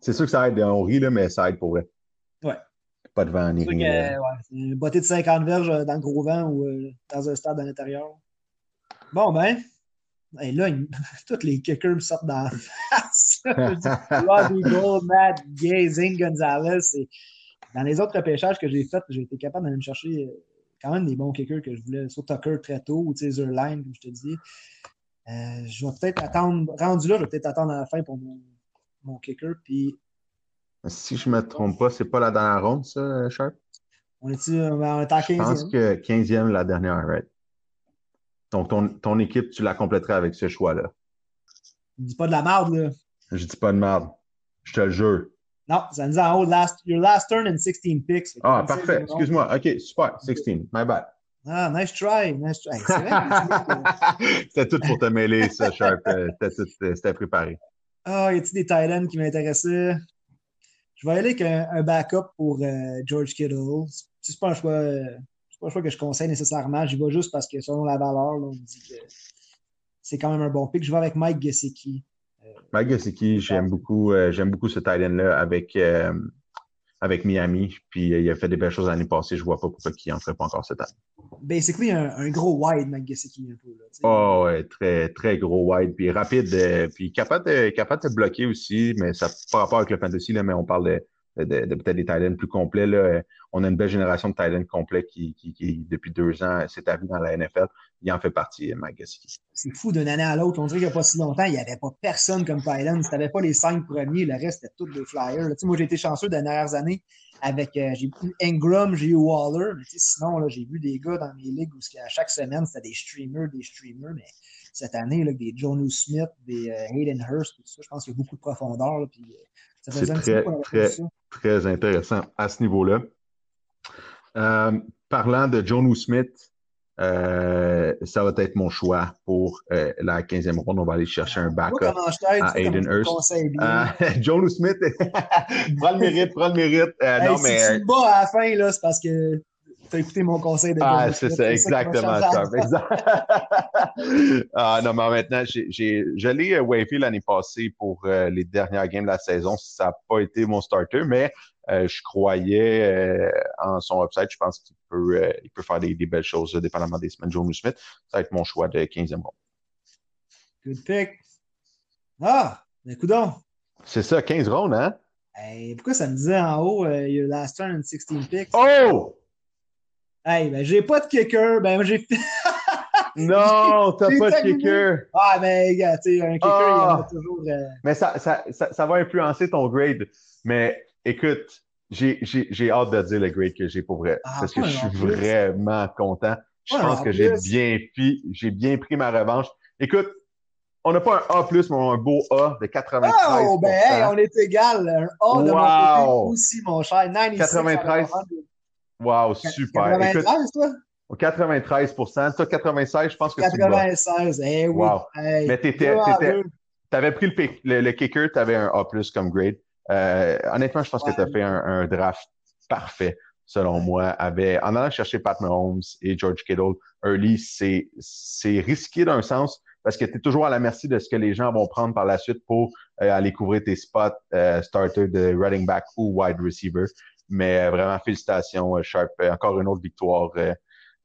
c'est sûr que ça aide. On rit, là, mais ça aide pour vrai. Ouais. pas de vent ni rien. une bottée de 50 verges dans le gros vent ou dans un stade à l'intérieur. Bon, ben, et là, tous les kickers me sortent dans la face. Robbie Gold, Matt Gay, Zing Gonzalez. Dans les autres repêchages que j'ai faits, j'ai été capable d'aller me chercher euh, quand même des bons kickers que je voulais. Sur Tucker très tôt ou Zerline, comme je te dis. Euh, je vais peut-être attendre, rendu là, je vais peut-être attendre à la fin pour mon, mon kicker. Puis... Si je ne me trompe pas, c'est pas la dernière ronde, ça, Sharp? On est, on est à 15e. Je pense que 15e, la dernière, right? Donc, ton, équipe, tu la compléterais avec ce choix-là. Je dis pas de la merde, là. Je dis pas de merde. Je te le jure. Non, ça nous dit en haut, last, your last turn in 16 picks. Ah, parfait. Excuse-moi. OK, super. 16. My bad. Ah, nice try. Nice try. C'était tout pour te mêler, ça, Sharp. C'était préparé. Ah, y a-t-il des Titans qui m'intéressaient? Je vais aller avec un, backup pour euh, George Kittle. C'est pas un choix. Euh, pas le choix que je conseille nécessairement. J'y vais juste parce que selon la valeur, on me dit que c'est quand même un bon pick. Je vais avec Mike Gesicki. Euh, Mike Gesicki, j'aime beaucoup, euh, j'aime beaucoup ce tight là avec, avec Miami. Puis il a fait des belles choses l'année passée. Je vois pas pourquoi il n'en ferait pas encore cette année. Basically, un, un gros wide, Gesicki, un peu. oh, ouais, très, très gros wide. Puis rapide, puis capable de, capable de bloquer aussi, mais ça n'a pas rapport avec le fantasy, là, mais on parle de de, peut-être des Titans plus complets. Là. On a une belle génération de Titans complets qui, qui, depuis deux ans, s'est établi dans la NFL. Il en fait partie, Mike C'est fou d'une année à l'autre. On dirait qu'il n'y a pas si longtemps, il n'y avait pas personne comme Titan. Si tu n'avais pas les cinq premiers, le reste, c'était tous des flyers. moi, j'ai été chanceux des dernières années avec euh, j'ai eu Ingram, j'ai eu Waller, mais sinon, j'ai vu des gars dans mes ligues où à chaque semaine, c'était des streamers, des streamers, mais cette année, là, des Jonu Smith, des euh, Hayden Hurst, tout ça, je pense qu'il y a beaucoup de profondeur. puis, euh, c'est très, très, très intéressant à ce niveau-là. Euh, parlant de John Smith, euh, ça va être mon choix pour euh, la 15e ronde. On va aller chercher un backup à Aiden Hurst. John Smith, prends le mérite, prends le mérite. non, mais, si tu me bats à la fin, là, c'est parce que tu as écouté mon conseil de Ah, c'est ça, exactement ça. ah, non, mais maintenant, je l'ai wavé l'année passée pour les dernières games de la saison. Ça n'a pas été mon starter, mais euh, je croyais euh, en son upside. Je pense qu'il peut, euh, il peut faire des, belles choses, dépendamment des semaines. Joe Smith, ça va être mon choix de 15e ronde. Good pick. Ah, ben, donc. C'est ça, 15 rondes, hein? pourquoi ça me disait en haut, your last turn in 16 picks? Oh! Hey, ben, j'ai pas de kicker. Ben, j'ai Non, t'as pas de kicker. Ah, mais, gars, tu sais, un kicker, il y en a ah! toujours. Mais ça, ça, ça, ça, va influencer ton grade. Mais Écoute, j'ai hâte de dire le grade que j'ai pour vrai. Ah, parce que je suis vraiment content. Je pense que j'ai bien, j'ai bien pris ma revanche. Écoute, on n'a pas un A, mais un beau A de 93. Oh, ben, on est égal. Un A de mon côté aussi, mon cher. 93. Wow, super. 93, toi? 93 Toi, 96, je pense que 96, tu 96, eh oui. Wow. mais tu avais pris le, le kicker, tu avais un A comme grade. Euh, honnêtement, je pense que tu as fait un, draft parfait, selon moi. En allant chercher Pat Mahomes et George Kittle, early, c'est risqué d'un sens parce que tu es toujours à la merci de ce que les gens vont prendre par la suite pour euh, aller couvrir tes spots euh, starter de running back ou wide receiver. Mais vraiment, félicitations, Sharp. Encore une autre victoire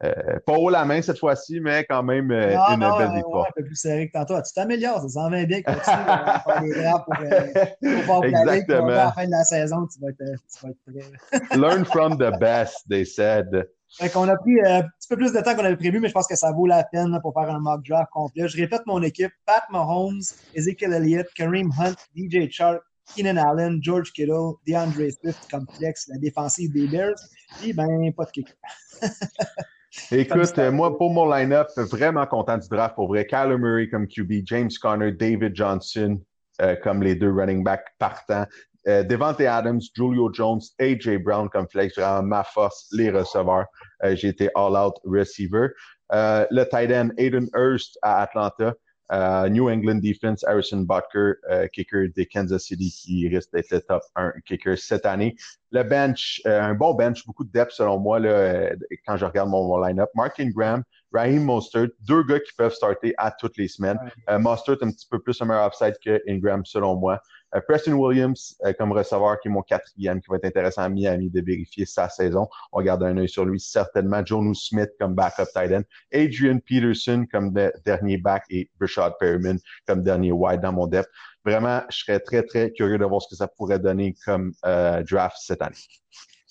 euh, pas haut la main cette fois-ci, mais quand même euh, une belle victoire. un peu plus serré que tantôt. Tu t'améliores, ça s'en va bien que tu faire des draps pour, euh, pour Exactement. à la fin de la saison, tu vas être, tu vas être prêt. Learn from the best, they said. Fait qu'on a pris un petit peu plus de temps qu'on avait prévu, mais je pense que ça vaut la peine pour faire un mock draft complet. Je répète mon équipe Pat Mahomes, Ezekiel Elliott, Kareem Hunt, DJ Chark, Keenan Allen, George Kittle, DeAndre Swift complexe, la défensive des Bears, et ben pas de kicker. Écoute, moi, pour mon line-up, vraiment content du draft. Pour vrai, Kyler Murray comme QB, James Conner, David Johnson euh, comme les deux running backs partants. Euh, Devante Adams, Julio Jones, AJ Brown comme flex, vraiment ma force, les receveurs. Euh, j'ai été all-out receiver. le tight end Aiden Hurst à Atlanta. Euh, New England Defense, Harrison Butker, euh, kicker des Kansas City, qui risque d'être le top 1 kicker cette année. Le bench, euh, un bon bench, beaucoup de depth selon moi là, quand je regarde mon, line-up. Mark Ingram, Raheem Mostert, deux gars qui peuvent starter à toutes les semaines. Mostert un petit peu plus un meilleur upside que Ingram selon moi. Euh, Preston Williams euh, comme receveur, qui est mon quatrième, qui va être intéressant à Miami de vérifier sa saison. On garde un œil sur lui certainement. Jonu Smith comme backup tight end. Adrian Peterson comme dernier back et Rashad Perryman comme dernier wide dans mon depth. Vraiment, je serais très, très curieux de voir ce que ça pourrait donner comme draft cette année.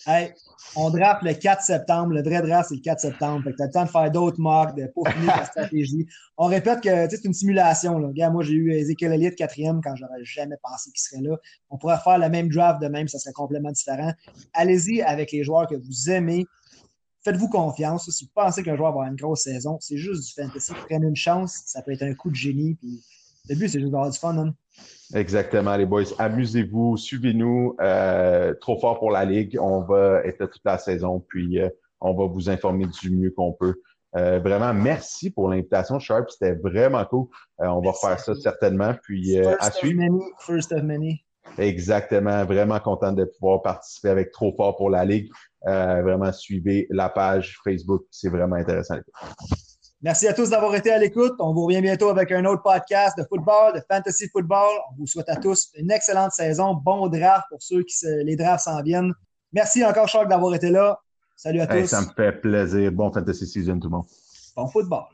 Hey, on draft le 4 septembre. Le vrai draft, c'est le 4 septembre. Fait que t'as le temps de faire d'autres mocks, de peaufiner ta stratégie. On répète que c'est une simulation. Là. moi, j'ai eu Ezekiel Elliott quatrième quand j'aurais jamais pensé qu'il serait là. On pourrait faire le même draft de même, ça serait complètement différent. Allez-y avec les joueurs que vous aimez. Faites-vous confiance. Si vous pensez qu'un joueur va avoir une grosse saison, c'est juste du fantasy. Prenez une chance. Ça peut être un coup de génie. Puis, le but, c'est juste d'avoir du fun. Hein? Exactement, les boys. Amusez-vous, suivez-nous. Euh, trop fort pour la Ligue. On va être là toute la saison, puis euh, on va vous informer du mieux qu'on peut. Euh, vraiment, merci pour l'invitation, Sharp. C'était vraiment cool. on va faire ça certainement. Puis à suivre. first of many. Exactement. Vraiment content de pouvoir participer avec Trop fort pour la Ligue. vraiment, suivez la page Facebook. C'est vraiment intéressant. Merci à tous d'avoir été à l'écoute. On vous revient bientôt avec un autre podcast de football, de fantasy football. On vous souhaite à tous une excellente saison. Bon draft pour ceux qui se, les drafts s'en viennent. Merci encore, Charles, d'avoir été là. Salut à tous. Ça me fait plaisir. Bon fantasy season, tout le monde. Bon football.